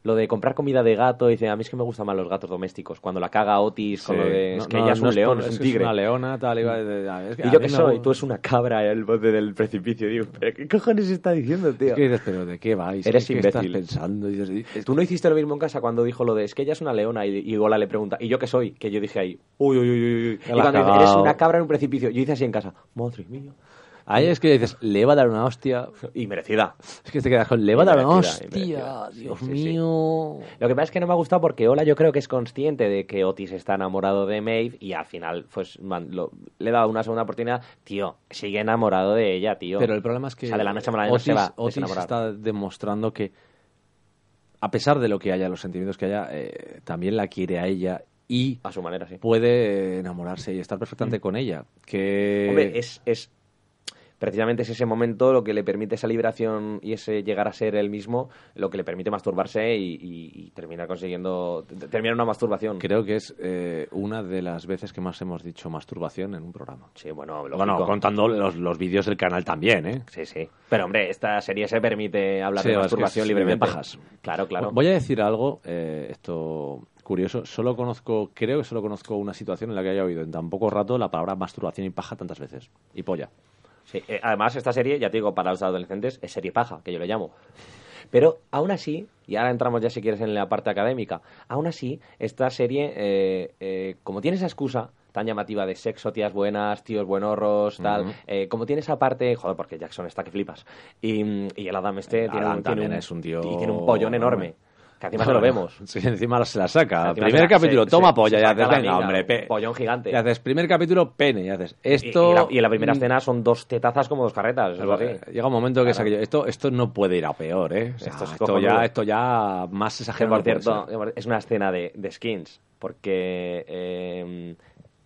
lo de comprar comida de gato, dice, a mí es que me gustan más los gatos domésticos. Cuando la caga Otis con Sí. lo de, es No, que no, ella es no un león, por- es un tigre. una leona, tal. iba de- de- es que Y yo que soy, tú es una cabra, el bote del precipicio. Digo, ¿pero qué cojones está diciendo, tío? Es que dices, pero ¿de qué vais? Eres ¿Qué, qué estás imbécil. pensando? Y dices, y- Tú no hiciste lo mismo en casa cuando dijo lo de es que ella es una leona y, y Gola le pregunta, ¿y yo qué soy? Que yo dije ahí, uy, uy, uy, uy. Y cuando dice, eres una cabra en un precipicio, yo hice así en casa, madre mía. Ahí es que dices, le va a dar una hostia. Y merecida. Es que te quedas con, le va a dar una hostia. merecida. Sí, Dios sí, sí. mío. Lo que pasa es que no me ha gustado porque Ola yo creo que es consciente de que Otis está enamorado de Maeve y al final pues man- lo- le he dado una segunda oportunidad. Tío, sigue enamorado de ella, tío. Pero el problema es que O sea, de la noche a la Otis, se va Otis está demostrando que, a pesar de lo que haya, los sentimientos que haya, eh, también la quiere a ella y A su manera, sí. puede enamorarse y estar perfectamente con ella. Que... Hombre, es, es precisamente es ese momento lo que le permite esa liberación y ese llegar a ser él mismo, lo que le permite masturbarse y, y- y terminar consiguiendo, terminar una masturbación. Creo que es eh, una de las veces que más hemos dicho masturbación en un programa. Sí, bueno. Bueno, contando los, los vídeos del canal también, ¿eh? Sí, sí. Pero hombre, esta serie se permite hablar Sí, de es que masturbación libremente. de pajas. Claro, claro. Voy a decir algo, eh, esto curioso. Solo conozco, creo que solo conozco una situación en la que haya oído en tan poco rato la palabra masturbación y paja tantas veces. Y polla. Sí, eh, además, esta serie, ya te digo, para los adolescentes, es serie paja, que yo le llamo. Pero aún así, y ahora entramos ya si quieres en la parte académica, aún así, esta serie, eh, eh, como tiene esa excusa tan llamativa de sexo, tías buenas, tíos buenorros, tal, eh, como tiene esa parte, joder, porque Jackson está que flipas, y, y el Adam este El tiene, Adam un, tiene un- es un tío y tiene un pollón enorme, enorme. Que encima se lo vemos. Sí, encima se la saca. Encima primer la- capítulo, se- toma se- polla, se saca haces, venga, hombre, pe- pollón gigante. Y haces primer capítulo, pene, y haces Y- esto. y, la, y en la primera escena son dos tetazas como dos carretas. es así. Llega un momento que es Claro. aquello, esto, esto no puede ir a peor, ¿eh? O sea, Esto es esto, ya, esto ya más exagerado. no ser. es una escena de, de skins, porque eh,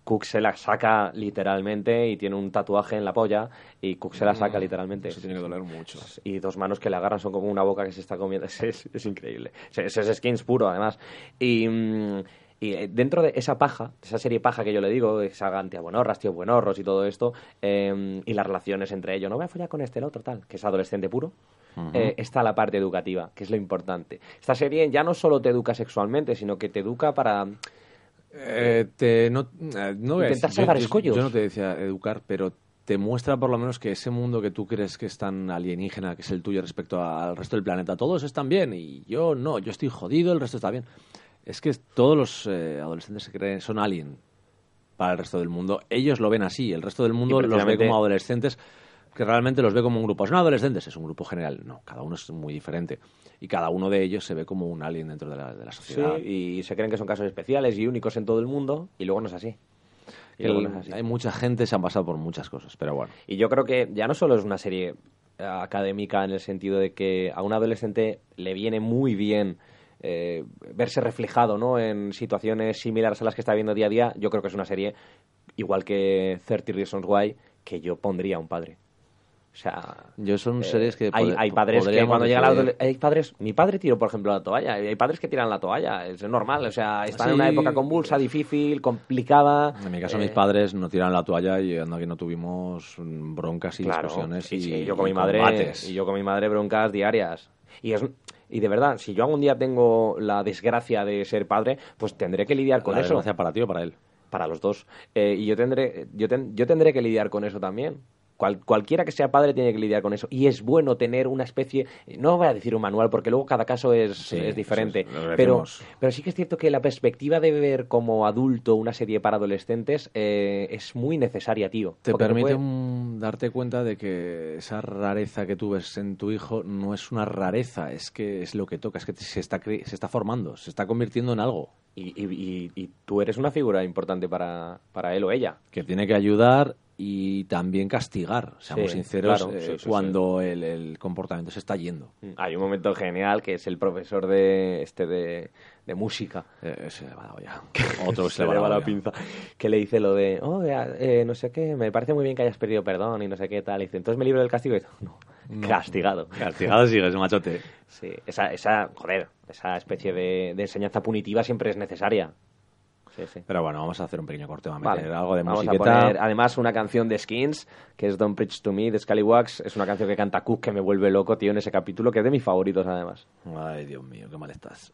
Cook se la saca literalmente y tiene un tatuaje en la polla y Cook se la saca literalmente. Mm, Eso tiene que doler mucho. Y dos manos que le agarran son como una boca que se está comiendo. Es, es- es increíble. Es, es skins puro, además. Y, mm, y eh, dentro de esa paja, esa serie paja que yo le digo, de que salgan tías buenorras, tíos buenorros y todo esto, eh, y las relaciones entre ellos, no voy a follar con este, el otro, tal, que es adolescente puro. eh, está la parte educativa, que es lo importante. Esta serie ya no solo te educa sexualmente, sino que te educa para... Eh, te, no, eh, no Intentar yo- salvar yo- escollos. Yo no te decía educar, pero te muestra por lo menos que ese mundo que tú crees que es tan alienígena, que es el tuyo respecto al resto del planeta, todos están bien y yo no, yo estoy jodido, el resto está bien. Es que todos los eh, adolescentes se creen, son alien para el resto del mundo. Ellos lo ven así, el resto del mundo los ve como adolescentes que realmente los ve como un grupo. Son adolescentes, es un grupo general. No, cada uno es muy diferente. Y cada uno de ellos se ve como un alien dentro de la, de la Sí, sociedad. y se creen que son casos especiales y únicos en todo el mundo, y luego no es así. Y, el- no es así. hay mucha gente, se han pasado por muchas cosas, pero bueno. Y yo creo que ya no solo es una serie eh, académica en el sentido de que a un adolescente le viene muy bien eh, verse reflejado ¿no? en situaciones similares a las que está viendo día a día, yo creo que es una serie igual que 30 Reasons Why que yo pondría a un padre. O sea, Yo son eh, series que hay, padres que cuando llegan a la hay padres mi padre tiró por ejemplo la toalla hay padres que tiran la toalla es normal o sea están en una época convulsa difícil complicada En mi caso, eh, mis padres no tiraron la toalla y anda que no tuvimos broncas y Claro, discusiones y, yo con y mi madre combates. y yo con mi madre broncas diarias. Y es y de verdad si yo algún día tengo la desgracia de ser padre pues tendré que lidiar con La eso. para ti o para él. para los dos. Eh, y yo tendré yo, ten- yo tendré que lidiar con eso también Cual- cualquiera que sea padre tiene que lidiar con eso. Y es bueno tener una especie no voy a decir un manual porque luego cada caso es, Sí, es diferente es, pero pero sí que es cierto que la perspectiva de ver como adulto una serie para adolescentes eh, es muy necesaria tío. Te permite puede- un- darte cuenta de que esa rareza que tú ves en tu hijo no es una rareza, es que es lo que toca, es que se está, se está formando, se está convirtiendo en algo. Y, y- y- y tú eres una figura importante para, para él o ella. que tiene que ayudar y también castigar, seamos Sí, sinceros, claro, eh, sí, sí, cuando El, el comportamiento se está yendo. Hay un momento genial que es el profesor de este de, de música. Eh, se le va la olla. Otro que se le va la pinza. Que le dice lo de, oh, eh, no sé qué, me parece muy bien que hayas pedido perdón y no sé qué tal. Y dice, entonces me libro del castigo. Y dice, no, castigado. Castigado sigues, machote. Sí, esa, esa, joder, esa especie de, de enseñanza punitiva siempre es necesaria. Sí, sí. Pero bueno, vamos a hacer un pequeño corte, vamos a Vale, meter algo de vamos musiqueta. a poner además una canción de Skins, que es Don't Preach to Me, de Scallywags. Es una canción que canta Cook que me vuelve loco, tío, en ese capítulo, que es de mis favoritos además. Ay, Dios mío, qué mal estás.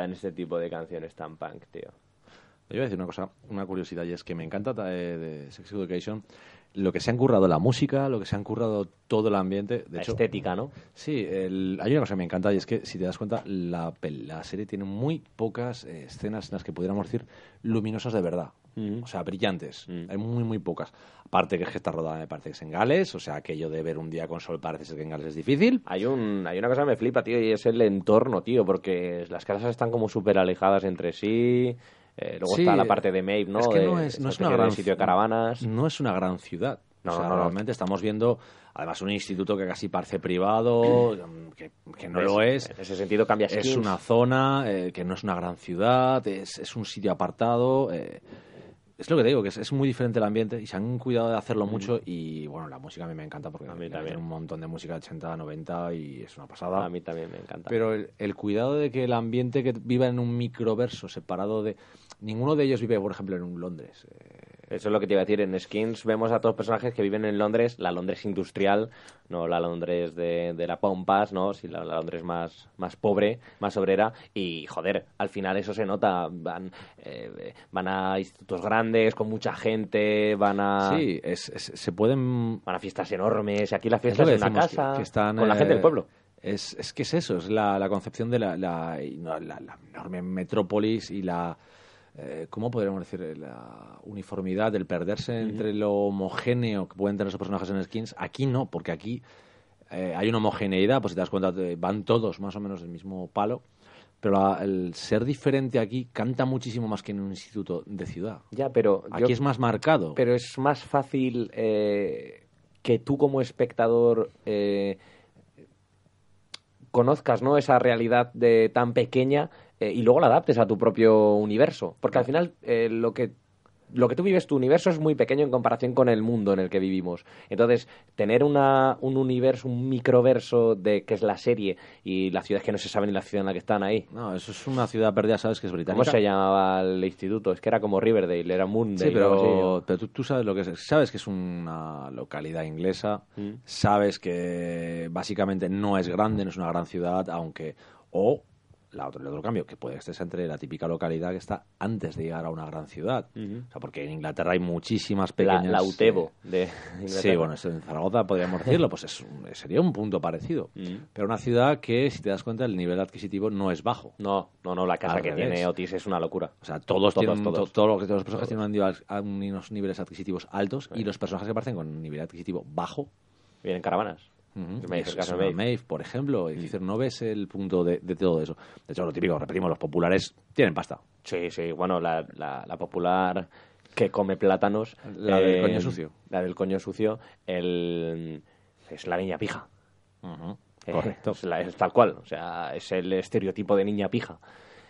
Encantan este tipo de canciones tan punk, tío. Yo voy a decir una cosa, una curiosidad, y es que me encanta eh, de Sex Education lo que se han currado la música, lo que se han currado todo el ambiente. De La hecho, estética, ¿no? Sí, el- hay una cosa que me encanta y es que, si te das cuenta, la, la serie tiene muy pocas eh, escenas en las que pudiéramos decir luminosas de verdad. Mm. O sea, brillantes. Mm. Hay muy, muy pocas. Aparte que es que está rodada, me parece que es en Gales. O sea, aquello de ver un día con sol parece ser que en Gales es difícil. Hay, un, hay una cosa que me flipa, tío, y es el entorno, tío, porque las casas están como súper alejadas entre sí. eh, luego Sí, está la parte de Maeve, ¿no? Es que no es, no es una de gran sitio de caravanas. No es una gran ciudad. No, o sea, no, no. realmente estamos viendo, además, un instituto que casi parece privado, que, que no lo es. En ese sentido cambia Es skins. una zona eh, que no es una gran ciudad, es, es un sitio apartado. eh, es lo que te digo, que es, es muy diferente el ambiente y se han cuidado de hacerlo mucho. Y bueno, la música a mí me encanta porque Mm. A mí también. un montón de música de 80, 90 y es una pasada. A mí también me encanta. Pero el, el cuidado de que el ambiente que viva en un microverso separado de. Ninguno de ellos vive, por ejemplo, en un Londres. eh, Eso es lo que te iba a decir. En Skins vemos a todos personajes que viven en Londres, la Londres industrial, no la Londres de, de la Pompas, ¿no? Sí, la, la Londres más, más pobre, más obrera. Y, joder, al final eso se nota. Van, eh, van a institutos grandes, con mucha gente, van a, Sí, es, es- se pueden van a fiestas enormes. Y aquí la Es fiesta es, en una casa, que- que están, con la gente del eh, pueblo. Es, es que es eso, es la, la concepción de la- la enorme metrópolis y la, eh, ¿cómo podríamos decir? Eh, La uniformidad, el perderse entre lo homogéneo que pueden tener esos personajes en skins. Aquí no, porque aquí eh, hay una homogeneidad, pues si te das cuenta, van todos más o menos del mismo palo. Pero la- el ser diferente aquí canta muchísimo más que en un instituto de ciudad. Ya, pero Aquí yo- es más marcado. Pero es más fácil eh, que tú como espectador conozcas ¿no? esa realidad de tan pequeña eh, y luego la adaptes a tu propio universo. Porque al final eh, lo que lo que tú vives, tu universo es muy pequeño en comparación con el mundo en el que vivimos. Entonces, tener una, un universo, un microverso de que es la serie y la ciudad es que no se sabe ni la ciudad en la que están ahí. No, eso es una ciudad perdida, sabes que es británica. ¿Cómo se llamaba el instituto? Es que era como Riverdale, era Moondale. Sí, pero, pero tú, tú sabes lo que es. Sabes que es una localidad inglesa. Mm. Sabes que básicamente no es grande, no es una gran ciudad, aunque. O la otro, el otro cambio, que puede estar entre la típica localidad que está antes de llegar a una gran ciudad. Ujú. O sea, porque en Inglaterra hay muchísimas La, pequeñas. la Utebo eh, de Sí, Inglaterra. bueno, eso en Zaragoza podríamos decirlo, pues es un- sería un punto parecido. Mm. Pero una ciudad que, si te das cuenta, el nivel adquisitivo no es bajo. No, no, no, la casa Al que revés. tiene Otis es una locura. O sea, todos, Todos, tienen, todos. to- todo lo que todos los personajes tienen un nivel- a unos niveles adquisitivos altos y los personajes que aparecen con un nivel adquisitivo bajo. Vienen caravanas. Maeve, el caso es de Maeve. Maeve, por ejemplo. Es decir, no ves el punto de, de todo eso. De hecho, lo típico, repetimos, los populares tienen pasta. Sí, sí, bueno, la, la, la popular que come plátanos. eh, La del coño sucio. La del coño sucio, el, es la niña pija. Eh, Correcto. Es, la- es tal cual, o sea, es el estereotipo de niña pija.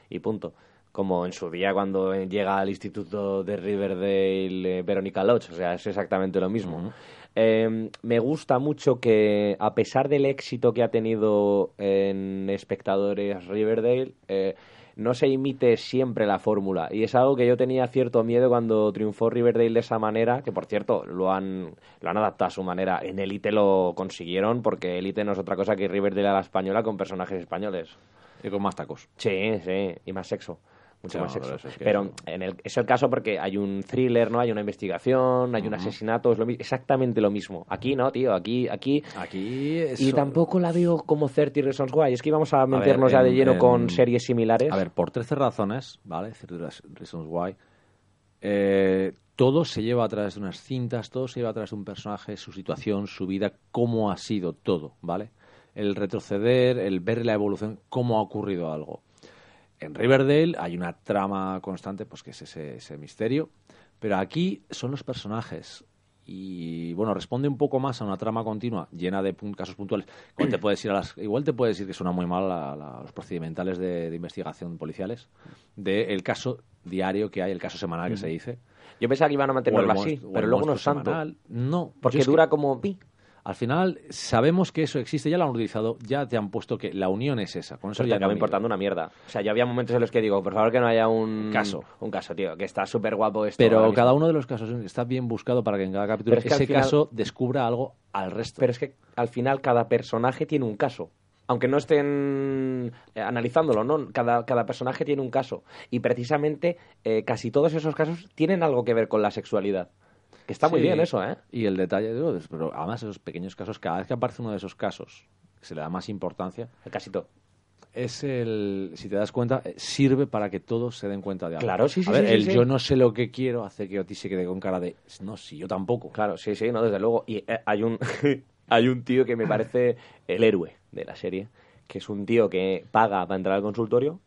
Y punto. Como en su día cuando eh, llega al instituto de Riverdale eh, Verónica Lodge, o sea, es exactamente lo mismo. Eh, me gusta mucho que, a pesar del éxito que ha tenido en espectadores Riverdale, eh, no se imite siempre la fórmula. Y es algo que yo tenía cierto miedo cuando triunfó Riverdale de esa manera, que por cierto lo han, lo han adaptado a su manera. En Elite lo consiguieron, porque Elite no es otra cosa que Riverdale a la española con personajes españoles. Y con más tacos. Sí, sí, y más sexo. Mucho No, más sexo. pero es que Pero eso- en el, es el caso porque hay un thriller, ¿no? Hay una investigación, hay un asesinato, es lo exactamente lo mismo. Aquí no, tío, aquí, aquí... Aquí. Y tampoco la veo como 30 Reasons Why. Es que íbamos a meternos ver, ya de en- lleno con en- series similares. A ver, por 13 razones, ¿vale? 13 Reasons Why. eh, todo se lleva a través de unas cintas, todo se lleva a través de un personaje, su situación, su vida, cómo ha sido todo, ¿vale? El retroceder, el ver la evolución, cómo ha ocurrido algo. En Riverdale hay una trama constante, pues que es ese, ese misterio, pero aquí son los personajes. Y bueno, responde un poco más a una trama continua llena de pun- casos puntuales. Igual te puedes ir a las, igual te puedes decir que suena muy mal a, la- los procedimentales de, de investigación policiales del caso diario que hay, el caso semanal que se dice. Yo pensaba que iban a mantenerlo así, pero luego no es tanto. No, Porque que- dura como... pi. Al final sabemos que eso existe, ya lo han utilizado, ya te han puesto que la unión es esa. Con eso te ya acaba no importando una mierda. O sea, yo había momentos en los que digo, por favor que no haya un Caso. Un caso, tío, que está súper guapo esto. Pero cada uno de los casos está bien buscado para que en cada capítulo Pero es que al ese final- caso descubra algo al resto. Pero es que al final cada personaje tiene un caso. aunque no estén eh, analizándolo, ¿no? Cada, cada personaje tiene un caso. Y precisamente eh, casi todos esos casos tienen algo que ver con la sexualidad. Que está muy Sí. bien eso, ¿eh? Y el detalle, digo, pero además esos pequeños casos, cada vez que aparece uno de esos casos, que se le da más importancia, Casi todo. es el, si te das cuenta, eh, sirve para que todos se den cuenta de algo. Claro, sí, sí, A ver, sí, el sí. yo no sé lo que quiero hace que Otis se quede con cara de, no, sí, yo tampoco. Claro, sí, sí, no, desde luego. Y eh, hay un hay un tío que me parece el héroe de la serie, que es un tío que paga para entrar al consultorio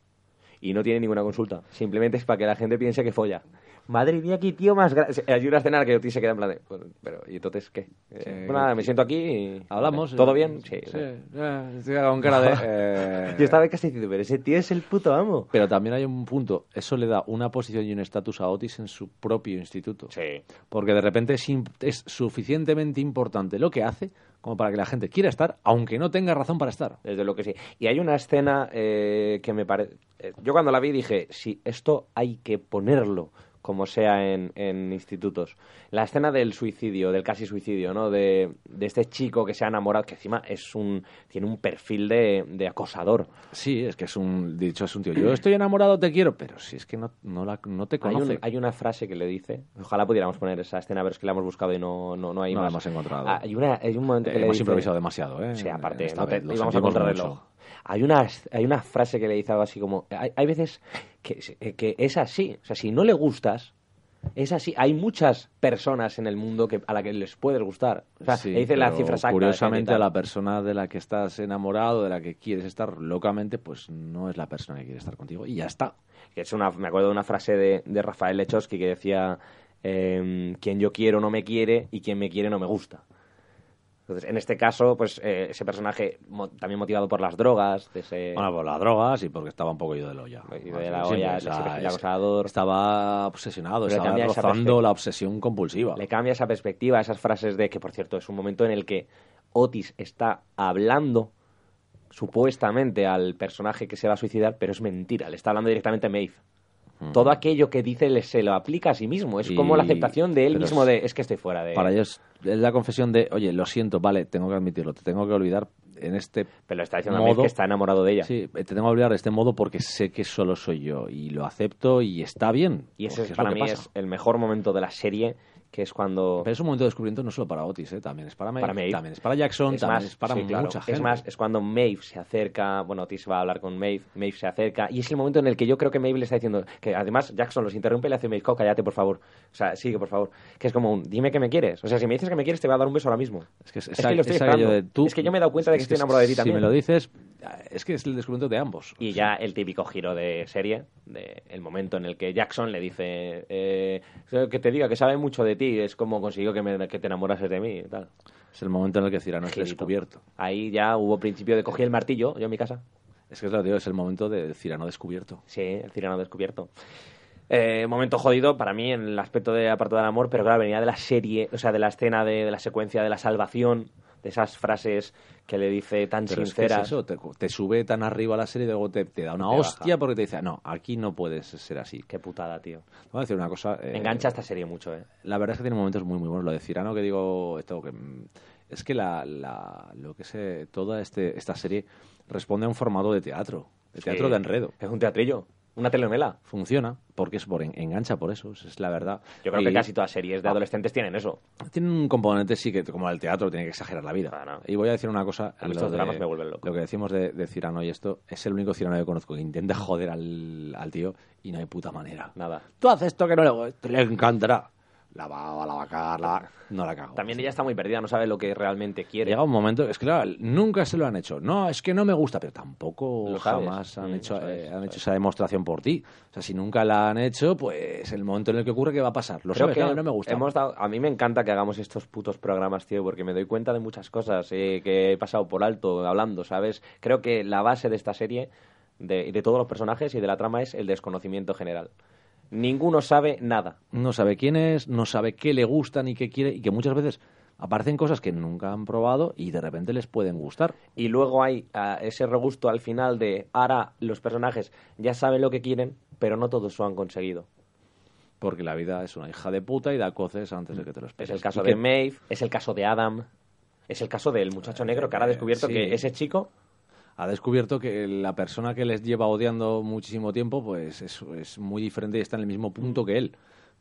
y no tiene ninguna consulta. Simplemente es para que la gente piense que folla. Madre mía, qué tío más grande. Hay una escena que Otis se queda en plan de, "Bueno, pero, ¿y entonces qué? Eh, Sí. bueno, nada, me siento aquí y... Hablamos. ¿Todo eh, bien? Sí. Sí, eh, estoy con cara de... eh, Yo estaba casi diciendo, pero ese tío es el puto amo. Pero también hay un punto, eso le da una posición y un estatus a Otis en su propio instituto. Sí. Porque de repente es, es suficientemente importante lo que hace como para que la gente quiera estar, aunque no tenga razón para estar. Desde lo que sí. Y hay una escena eh, que me parece... yo cuando la vi dije, si esto hay que ponerlo como sea en, en institutos. La escena del suicidio, del casi suicidio, ¿no? De, de este chico que se ha enamorado, que encima es un tiene un perfil de, de acosador. Sí, es que es un, dicho es un tío, yo estoy enamorado, te quiero, pero si es que no, no, la- no te Hay, conoce. un- hay una frase que le dice, ojalá pudiéramos poner esa escena, pero es que la hemos buscado y no, no, no hay No la más. hemos encontrado. Ah, hay, una, hay un momento que Eh, le hemos dice- improvisado demasiado, ¿eh? Sí, aparte, no te- íbamos a contrarreloj. Hay una, hay una frase que le dice algo así como, hay, hay veces que, que es así, o sea, si no le gustas, es así. Hay muchas personas en el mundo que, a las que les puedes gustar. O sea, Sí, le dice la cifra exacta. Curiosamente, a la persona de la que estás enamorado, de la que quieres estar locamente, pues no es la persona que quiere estar contigo. Y ya está. Es una, me acuerdo de una frase de, de Rafael Lechowski que decía, em, quien yo quiero no me quiere y quien me quiere no me gusta. Entonces, en este caso, pues eh, ese personaje mo- también motivado por las drogas, de ese... Bueno, por las drogas y porque estaba un poco ido de la olla. Ido de la olla, es- acosador. Estaba obsesionado, Pero estaba rozando la obsesión compulsiva. le cambia esa perspectiva, esas frases de que, por cierto, es un momento en el que Otis está hablando supuestamente al personaje que se va a suicidar, pero es mentira, le está hablando directamente a Maeve. Todo aquello que dice le, se lo aplica a sí mismo, es Y- como la aceptación de él pero mismo de es que estoy fuera de... Para ellos es la confesión de, oye, lo siento, vale, tengo que admitirlo, te tengo que olvidar en este Pero está diciendo modo. que está enamorado de ella. Sí, te tengo que olvidar de este modo porque sé que solo soy yo y lo acepto y está bien. Y ese es, para mí pasa. es el mejor momento de la serie, que es cuando... Pero es un momento de descubrimiento no solo para Otis, ¿eh? también es para Maeve, Para Maeve. también es para Jackson, es también más, es para sí, claro. mucha gente. Es más, es cuando Maeve se acerca, bueno, Otis va a hablar con Maeve, Maeve se acerca, y es el momento en el que yo creo que Maeve le está diciendo, que además Jackson los interrumpe y le hace Maeve, "Co, cállate, por favor. O sea, sigue, por favor. Que es como un, dime que me quieres. O sea, si me dices que me quieres, te voy a dar un beso ahora mismo. Es que, es, Es que lo estoy esperando. de tú- Es que yo me he dado cuenta de que es estoy enamorado de ti si también. me lo dices, es que es el descubrimiento de ambos. Y ya el típico giro de serie, de el momento en el que Jackson le dice eh, que te diga que sabe mucho de ti, es como consiguió que, me- que te enamorases de mí y tal. Es el momento en el que Cirano es descubierto. Ahí ya hubo principio de cogí el martillo, yo en mi casa. Es que es lo digo, es el momento de Cirano descubierto. Sí, el cirano descubierto. Eh, momento jodido para mí en el aspecto de apartado del amor, pero claro, venía de la serie, o sea, de la escena de, de la secuencia de la salvación, de esas frases que le dice tan Pero es que sinceras. es eso, te, te sube tan arriba la serie y luego te, te da una Te hostia baja. porque te dice, no, aquí no puedes ser así. Qué putada, tío. Voy a decir una cosa. eh, Engancha esta serie mucho, ¿eh? La verdad es que tiene momentos muy, muy buenos. Lo de Cirano que digo, esto que es que la, la- lo que sé, toda este, esta serie responde a un formato de teatro, de teatro Sí. de enredo. Es un teatrillo, una telenovela. Funciona porque es por en- engancha por eso, es la verdad. Yo creo Y que casi todas series de adolescentes tienen eso. tiene un componente sí que como el teatro tiene que exagerar la vida. Claro. Y voy a decir una cosa, A estos de- dramas me vuelven loco. Lo que decimos de, de Cirano y esto es el único Cirano que conozco que intenta joder al, al tío y no hay puta manera. Nada. Tú haces esto que no le le encantará. La va, la va a cagar, la- no la cago. También ella está muy perdida, no sabe lo que realmente quiere. Llega un momento, es que claro, nunca se lo han hecho. No, es que no me gusta, pero tampoco jamás han, Mm, hecho, sabes, eh, han hecho esa demostración por ti. O sea, si nunca la han hecho, pues el momento en el que ocurre, ¿qué va a pasar? Lo Creo sabes, que no, no me gusta. hemos dado- a mí me encanta que hagamos estos putos programas, tío, porque me doy cuenta de muchas cosas eh, que he pasado por alto hablando, ¿sabes? Creo que la base de esta serie, de, de todos los personajes y de la trama, es el desconocimiento general. Ninguno sabe nada. no sabe quién es, no sabe qué le gusta ni qué quiere y que muchas veces aparecen cosas que nunca han probado y de repente les pueden gustar. Y luego hay ah, ese regusto al final de ahora los personajes ya saben lo que quieren, pero no todos lo han conseguido. Porque la vida es una hija de puta y da coces antes de que te lo Es esperes. el caso Y de que- Maeve, es el caso de Adam, es el caso del muchacho negro que ahora ha descubierto sí. que ese chico ha descubierto que la persona que les lleva odiando muchísimo tiempo, pues es, es muy diferente y está en el mismo punto que él.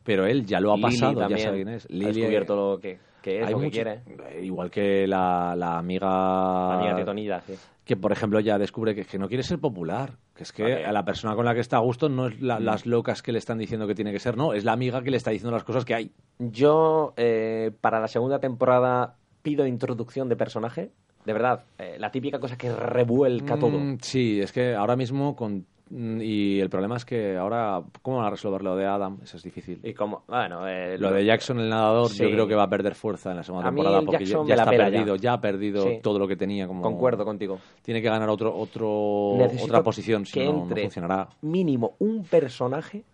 Pero él ya lo ha pasado, ya sabe quién es. ha Lily, descubierto lo que, que es, hay lo que mucho- quiere. eh, Igual que la, la amiga... La amiga tetonida, sí. que por ejemplo ya descubre que, que no quiere ser popular, que es que Vale. a la persona con la que está a gusto no es Mm. la- las locas que le están diciendo que tiene que ser, no, es la amiga que le está diciendo las cosas que hay. Yo, eh, para la segunda temporada, pido introducción de personaje. De verdad, eh, la típica cosa que revuelca todo. Mm, sí, es que ahora mismo con mm, y el problema es que ahora cómo van a resolver lo de Adam, eso es difícil. Y como, bueno, eh, Lo de Jackson el nadador yo creo que va a perder fuerza en la segunda A mí temporada el porque ya, Jackson ya está ya. perdido, ya. ha perdido Sí. todo lo que tenía como Concuerdo contigo. Tiene que ganar otro otro Necesito otra posición, si no, funcionará. mínimo un personaje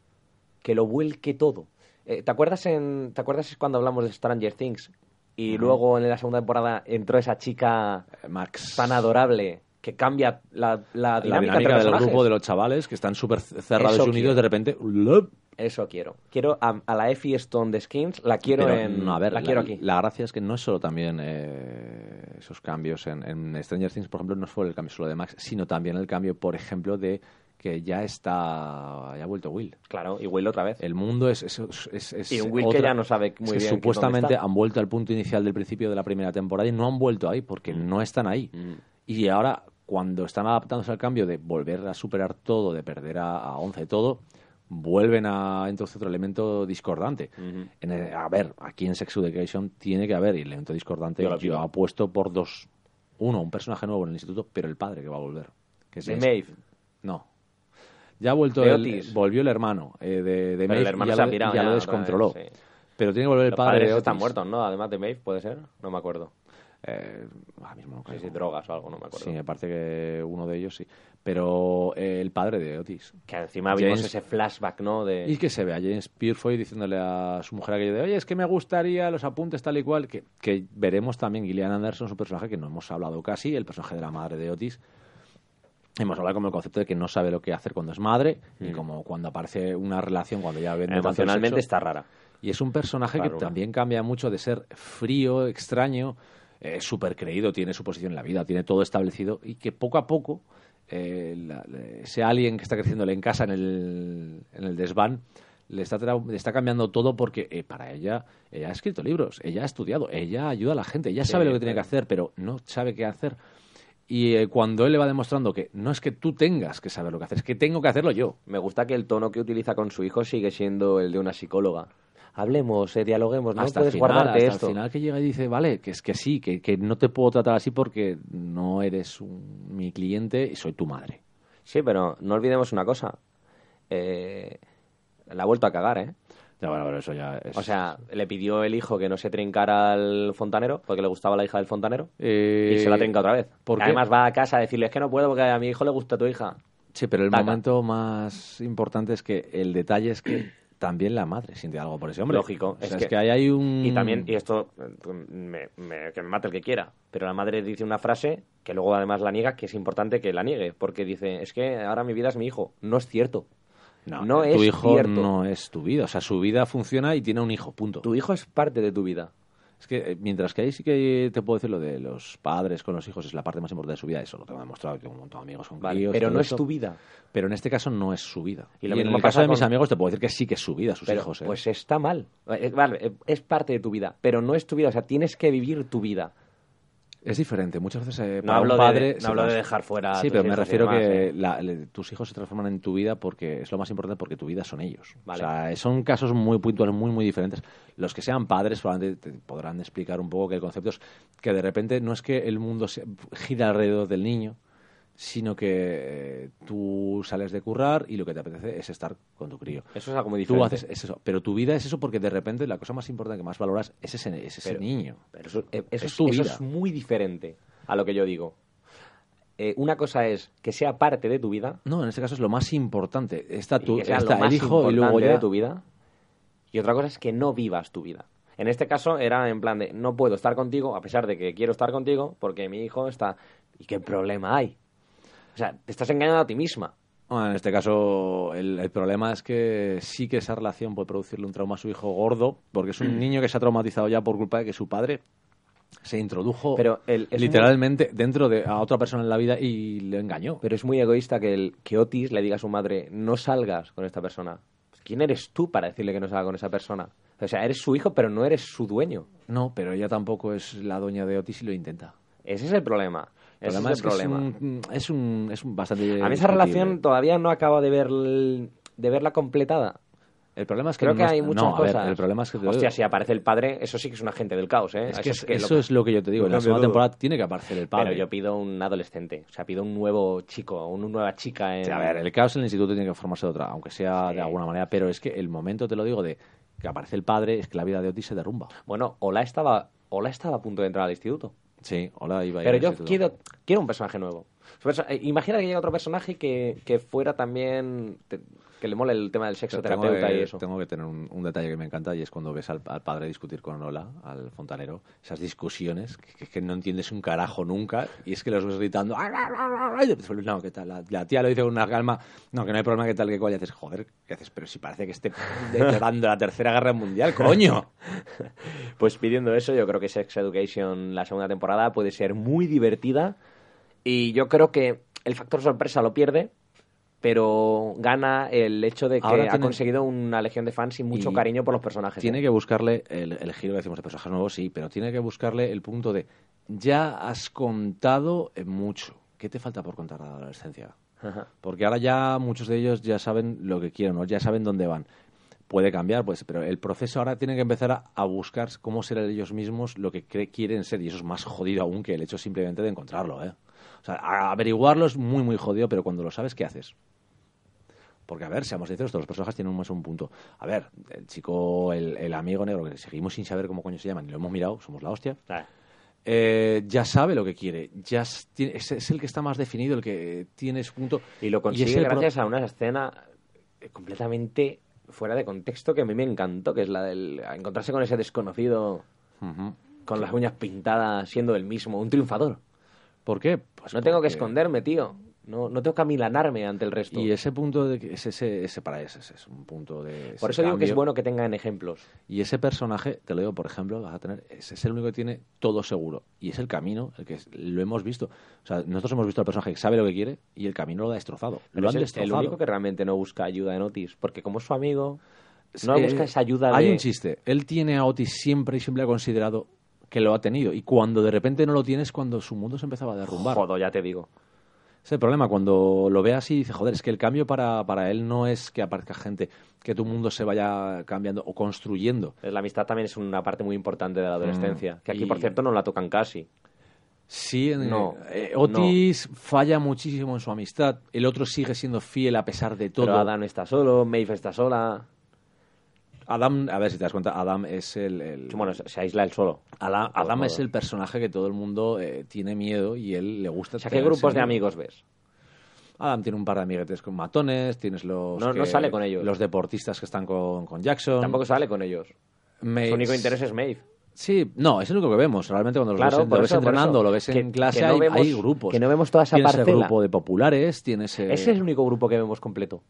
que lo vuelque todo. Eh, ¿te, acuerdas en, ¿Te acuerdas cuando hablamos de Stranger Things? Y luego en la segunda temporada entró esa chica Eh, Max tan adorable que cambia la, la la dinámica, del grupo de los chavales que están súper cerrados Eso y unidos quiero. de repente. Eso quiero. Quiero a, a la Effie Stone de Skins, la quiero Pero, en... no, a ver, la la, quiero aquí. la gracia es que no es solo también eh, esos cambios en, en Stranger Things, por ejemplo, no fue el cambio solo de Max, sino también el cambio, por ejemplo, de que ya está, ya ha vuelto Will. Claro, y Will otra vez. El mundo es... es, es- es Y un Will que ya no sabe muy es que bien supuestamente han vuelto al punto inicial del principio de la primera temporada y no han vuelto ahí porque no están ahí. Mm. Y ahora, cuando están adaptándose al cambio de volver a superar todo, de perder a, a 11 todo, vuelven a introducir otro elemento discordante. En el- a ver, aquí en Sex Education tiene que haber y el elemento discordante. Yo Yo, apuesto por dos. Uno, un personaje nuevo en el instituto, pero el padre que va a volver. Que es De. Maeve. No. Ya ha vuelto el, volvió el hermano eh, de, de Maeve el hermano y ya, se ha lo, pirado ya ya lo otra descontroló. vez, sí. Pero tiene que volver el Los padre padres de están muertos, ¿no? Además de Maeve, ¿puede ser? No me acuerdo. Eh, ahora mismo no sé caigo. si drogas o algo, no me acuerdo. Sí, me parece que uno de ellos sí. Pero eh, el padre de Otis. Que encima vimos James- ese flashback, ¿no? De... Y que se ve a James Purefoy diciéndole a su mujer aquello de, oye, es que me gustaría los apuntes tal y cual, que, que veremos también Gillian Anderson, su personaje, que no hemos hablado casi, el personaje de la madre de Otis. Hemos hablado como el concepto de que no sabe lo que hacer cuando es madre y como cuando aparece una relación, cuando ya ven Emocionalmente está rara. y es un personaje que también cambia mucho de ser frío, extraño, eh, súper creído, tiene su posición en la vida, tiene todo establecido y que poco a poco eh, la- ese alguien que está creciéndole en casa en el, en el desván le está, le está cambiando todo porque eh, para ella, ella ha escrito libros, ella ha estudiado, ella ayuda a la gente, ella sabe lo que tiene que hacer, pero no sabe qué hacer. Y eh, cuando él le va demostrando que no es que tú tengas que saber lo que hacer, es que tengo que hacerlo yo. Me gusta que el tono que utiliza con su hijo sigue siendo el de una psicóloga. Hablemos, eh, dialoguemos, no hasta puedes final, guardarte hasta esto. el final que llega y dice, vale, que es que sí, que, que no te puedo tratar así porque no eres un- mi cliente y soy tu madre. Sí, pero no olvidemos una cosa. Eh, la ha vuelto a cagar, ¿eh? Ya, bueno, pero eso ya es... O sea, le pidió el hijo que no se trincara al fontanero, porque le gustaba la hija del fontanero, Eh, y se la trinca otra vez. ¿por? Además va a casa a decirle, es que no puedo porque a mi hijo le gusta tu hija. Sí, pero el Taca. momento más importante es que el detalle es que también la madre siente algo por ese hombre. Lógico, O sea, es es, que- ahí hay un... Y también, y esto, eh, me- me- que me mate el que quiera, pero la madre dice una frase que luego además la niega, que es importante que la niegue, porque dice, es que ahora mi vida es mi hijo. No es cierto. No, no tu es hijo cierto. no es tu vida. O sea, su vida funciona y tiene un hijo, punto. Tu hijo es parte de tu vida. Es que eh, mientras que ahí sí que te puedo decir lo de los padres con los hijos es la parte más importante de su vida, eso lo tengo demostrado, tengo un montón de amigos con Vale, críos, pero no es tu vida. Pero en este caso no es su vida. Y Y, lo en mismo el caso de mis amigos te puedo decir que sí que es su vida, sus Pero, hijos. ¿eh? Pues está mal. Eh, Vale, es parte de tu vida, pero no es tu vida. O sea, tienes que vivir tu vida. Es diferente. Muchas veces eh, No hablo un de- padre... no hablo de dejar fuera Sí, pero me refiero que eh. la- le- tus hijos se transforman en tu vida porque es lo más importante porque tu vida son ellos. Vale. O sea, son casos muy puntuales, muy, muy diferentes. Los que sean padres probablemente te podrán explicar un poco que el concepto es que de repente no es que el mundo se, gira alrededor del niño, sino que eh, tú sales de currar y lo que te apetece es estar con tu crío. Eso es algo muy Tú diferente. haces es eso, pero tu vida es eso porque de repente la cosa más importante que más valoras es ese, es ese Pero- niño. Pero eso, eh, eso Es tu eso vida. es muy diferente a lo que yo digo. Eh, una cosa es que sea parte de tu vida No, en este caso es lo más importante. Está, tu, está el hijo y luego ya de tu vida. Y otra cosa es que no vivas tu vida. En este caso era en plan de no puedo estar contigo a pesar de que quiero estar contigo porque mi hijo está... ¿Y qué problema hay? O sea, te estás engañando a ti misma. Bueno, en este caso, el, el problema es que sí que esa relación puede producirle un trauma a su hijo gordo, porque es un niño que se ha traumatizado ya por culpa de que su padre se introdujo Pero el- literalmente dentro de a otra persona en la vida y le engañó. Pero es muy egoísta que, el, que Otis le diga a su madre, no salgas con esta persona. ¿Quién eres tú para decirle que no salga con esa persona? O sea, eres su hijo, pero no eres su dueño. No, pero ella tampoco es la dueña de Otis y lo intenta. Ese es el problema. El problema es el que es un, es un, es un bastante. A mí esa relación todavía no acaba de, ver, de verla completada. El problema es que Creo que no- hay muchas no, a ver, cosas. el problema es que Hostia, si aparece el padre, eso sí que es un agente del caos, ¿eh? Es que Eso es, eso lo- es lo que yo te digo. En la segunda temporada tiene que aparecer el padre. Pero yo pido un adolescente. O sea, pido un nuevo chico, una nueva chica en... Sí, a ver, el caos en el instituto tiene que formarse de otra, aunque sea Sí. de alguna manera, pero es que el momento, te lo digo, de que aparece el padre, es que la vida de Otis se derrumba. Bueno, Ola estaba, Ola estaba a punto de entrar al instituto. Sí, hola, iba a ir Pero yo quiero, quiero un personaje nuevo. Eh, Imagina que llega otro personaje que, que fuera también... te- que le mole el tema del sexo Tengo terapeuta que, y eso. tengo que tener un, un detalle que me encanta y es cuando ves al, al padre discutir con Ola, al fontanero, esas discusiones que, que- que no entiendes un carajo nunca y es que los ves gritando no, ¿qué tal? La, la tía lo dice con una calma, no, que no hay problema, ¿qué tal? ¿Qué cual? Y dices, joder, ¿qué haces? Pero si parece que esté declarando la tercera guerra mundial, coño. Pues pidiendo eso, yo creo que Sex Education, la segunda temporada, puede ser muy divertida. Y yo creo que el factor sorpresa lo pierde, pero gana el hecho de que Ahora ha tiene- conseguido una legión de fans y mucho Y cariño por los personajes. Tiene ¿eh? que buscarle el, el giro que decimos de personajes nuevos, sí, pero tiene que buscarle el punto de ya has contado mucho. ¿Qué te falta por contar de la adolescencia? Ajá. Porque ahora ya muchos de ellos ya saben lo que quieren, ¿no? ya saben dónde van. Puede cambiar, pues, pero el proceso ahora tiene que empezar a, a buscar cómo ser ellos mismos lo que quieren ser, y eso es más jodido aún que el hecho simplemente de encontrarlo, ¿eh? Sea, averiguarlo es muy, muy jodido, pero cuando lo sabes, ¿qué haces? Porque, a ver, seamos sinceros, todos los personajes tienen más un punto. A ver, el chico, el, el amigo negro, que seguimos sin saber cómo coño se llama, ni lo hemos mirado, somos la hostia, Ah, eh, ya sabe lo que quiere, ya es, tiene- es, es el que está más definido, el que tiene su punto. Y lo es consigue pro- gracias a una escena eh, completamente fuera de contexto que a mí me encantó, que es la del encontrarse con ese desconocido con las uñas pintadas siendo el mismo, un triunfador. ¿Por qué? Pues no tengo que esconderme, tío. No, no tengo que amilanarme ante el resto. Y ese punto de que es ese, ese para ese, ese es un punto de Por eso digo que es bueno que tengan ejemplos. y ese personaje te lo digo por ejemplo vas a tener ese es el único que tiene todo seguro y es el camino el que es- lo hemos visto o sea nosotros hemos visto al personaje que sabe lo que quiere y el camino lo ha destrozado Pero lo han el, el destrozado único que realmente no busca ayuda en Otis, porque como es su amigo, no Eh, busca esa ayuda hay de... un chiste él tiene a Otis siempre y siempre ha considerado que lo ha tenido y cuando de repente no lo tiene es cuando su mundo se empezaba a derrumbar Jodo, ya te digo. Es el problema, cuando lo ve así, dice, joder, es que el cambio para, para él no es que aparezca gente, que tu mundo se vaya cambiando o construyendo. La amistad también es una parte muy importante de la adolescencia, que aquí, Mm, y- por cierto, no la tocan casi. Sí, en- No, eh, Otis falla muchísimo en su amistad, el otro sigue siendo fiel a pesar de todo. Pero Adam está solo, Maeve está sola. Adam, a ver si te das cuenta, Adam es el... el- Bueno, se aísla él solo. Adam, es el personaje que todo el mundo eh, tiene miedo y él le gusta... O sea, ¿qué grupos de amigos ves? Adam tiene un par de amiguetes con matones, tienes los... No- no sale con ellos. Los deportistas que están con, con Jackson. Tampoco sale con ellos. Me- Su único interés es Maeve. Sí, no, es el único que vemos. Realmente cuando Claro, lo ves, lo ves eso, por entrenando, lo ves Que- en clase, no hay, vemos- hay grupos. que no vemos toda esa tienes el grupo de populares, tienes... eh, Ese es el único grupo que vemos completo.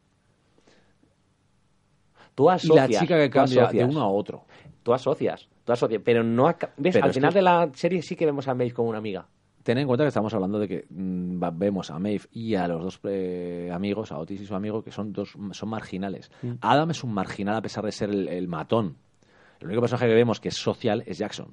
Tú y asocias. la chica que cambia de uno a otro. Tú asocias. Tú asocias. Pero no... ¿Ves? Pero Al final que- de la serie sí que vemos a Maeve como una amiga. Ten en cuenta que estamos hablando de que mm, vemos a Maeve y a los dos eh, amigos, a Otis y su amigo, que son dos son marginales. Mm. Adam es un marginal a pesar de ser el, el matón. El único personaje que vemos que es social es Jackson.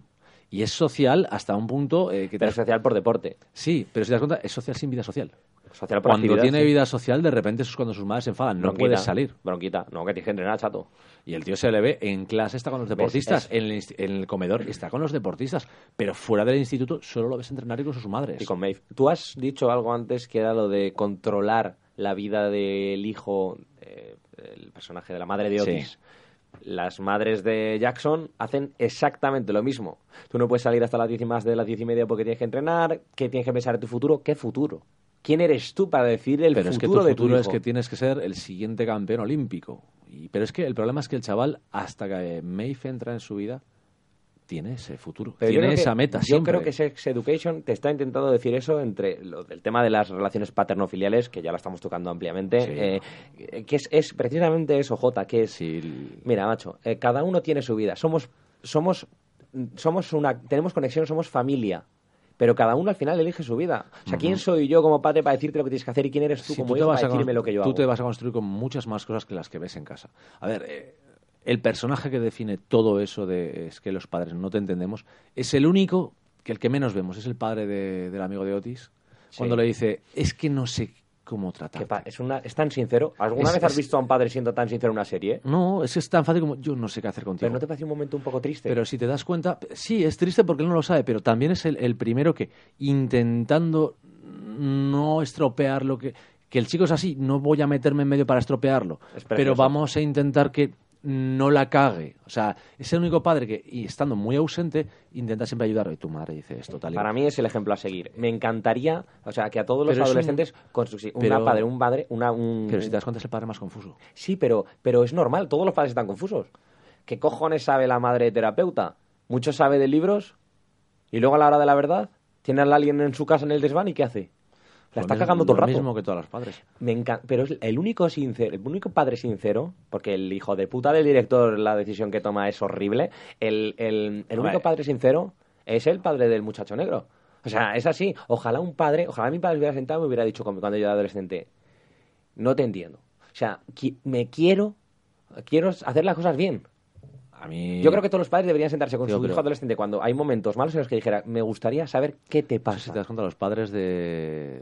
Y es social hasta un punto eh, que... te- Pero es social por deporte. Sí, pero si te das cuenta, es social sin vida social. Social por Cuando tiene sí. vida social, de repente es cuando sus madres se enfadan. No puedes salir. Bronquita. No, que tienes que entrenar, chato. Y el tío se le ve en clase, está con los deportistas, En, el, inst- en el comedor está con los deportistas, pero fuera del instituto solo lo ves entrenar y con sus madres. Y con Maeve. Tú has dicho algo antes que era lo de controlar la vida del hijo, eh, el personaje de la madre de Sí. Otis. Las madres de Jackson hacen exactamente lo mismo. Tú no puedes salir hasta las diez y más de las diez y media porque tienes que entrenar, que tienes que pensar en tu futuro. ¿Qué futuro? ¿Quién eres tú para decir el pero es que tu futuro de tu futuro es que tienes que ser el siguiente campeón olímpico. Y, pero es que el problema es que el chaval, hasta que Maeve entra en su vida, tiene ese futuro. Pero tiene que- esa meta Yo siempre. creo que Sex Education te está intentando decir eso entre lo del tema de las relaciones paterno-filiales, que ya la estamos tocando ampliamente, Sí. eh, que es, es precisamente eso, Jota, que es... Sí, Mira, macho, eh, cada uno tiene su vida. Somos, somos somos una, tenemos conexión, somos familia. Pero cada uno al final elige su vida. O sea, ¿quién soy yo como padre para decirte lo que tienes que hacer y quién eres tú Sí, como tú te hijo vas para decirme lo que yo tú hago? te vas a construir con muchas más cosas que las que ves en casa. A ver, eh, el personaje que define todo eso de es que los padres no te entendemos es el único que el que menos vemos es el padre de- del amigo de Otis cuando le dice es que no sé cómo tratar. es, una, es tan sincero. ¿Alguna Es- vez has visto a un padre siendo tan sincero en una serie? No, es que es tan fácil como yo no sé qué hacer contigo. Pero no te parece un momento un poco triste. Pero si te das cuenta, sí, es triste porque él no lo sabe, pero también es el, el primero que, intentando no estropear lo que... Que el chico es así, no voy a meterme en medio para estropearlo, Es pero vamos a intentar que no la cague. O sea, es el único padre que, y estando muy ausente, intenta siempre ayudar. Y tu madre dice esto, tal y Para mí es el ejemplo a seguir. Me encantaría, o sea, que a todos los Pero un- adolescentes, una pero- padre, un padre, una, un... Pero si te das cuenta, es el padre más confuso. Sí, pero, pero es normal, todos los padres están confusos. ¿Qué cojones sabe la madre terapeuta? Mucho sabe de libros y luego a la hora de la verdad tiene a alguien en su casa en el desván y ¿qué hace? La Lo está mismo- cagando todo el Lo rato. mismo que todos los padres. Me encanta, pero es el único sincero, el único padre sincero, porque el hijo de puta del director, la decisión que toma es horrible. El, el, el único padre sincero es el padre del muchacho negro. O sea, es así. Ojalá un padre, ojalá mi padre se hubiera sentado y me hubiera dicho cuando yo era adolescente, no te entiendo. O sea, qui- me quiero, quiero hacer las cosas bien. A mí... Yo creo que todos los padres deberían sentarse con Yo su creo- hijo adolescente cuando hay momentos malos en los que dijera, me gustaría saber qué te Si te pasa. das cuenta, los padres de,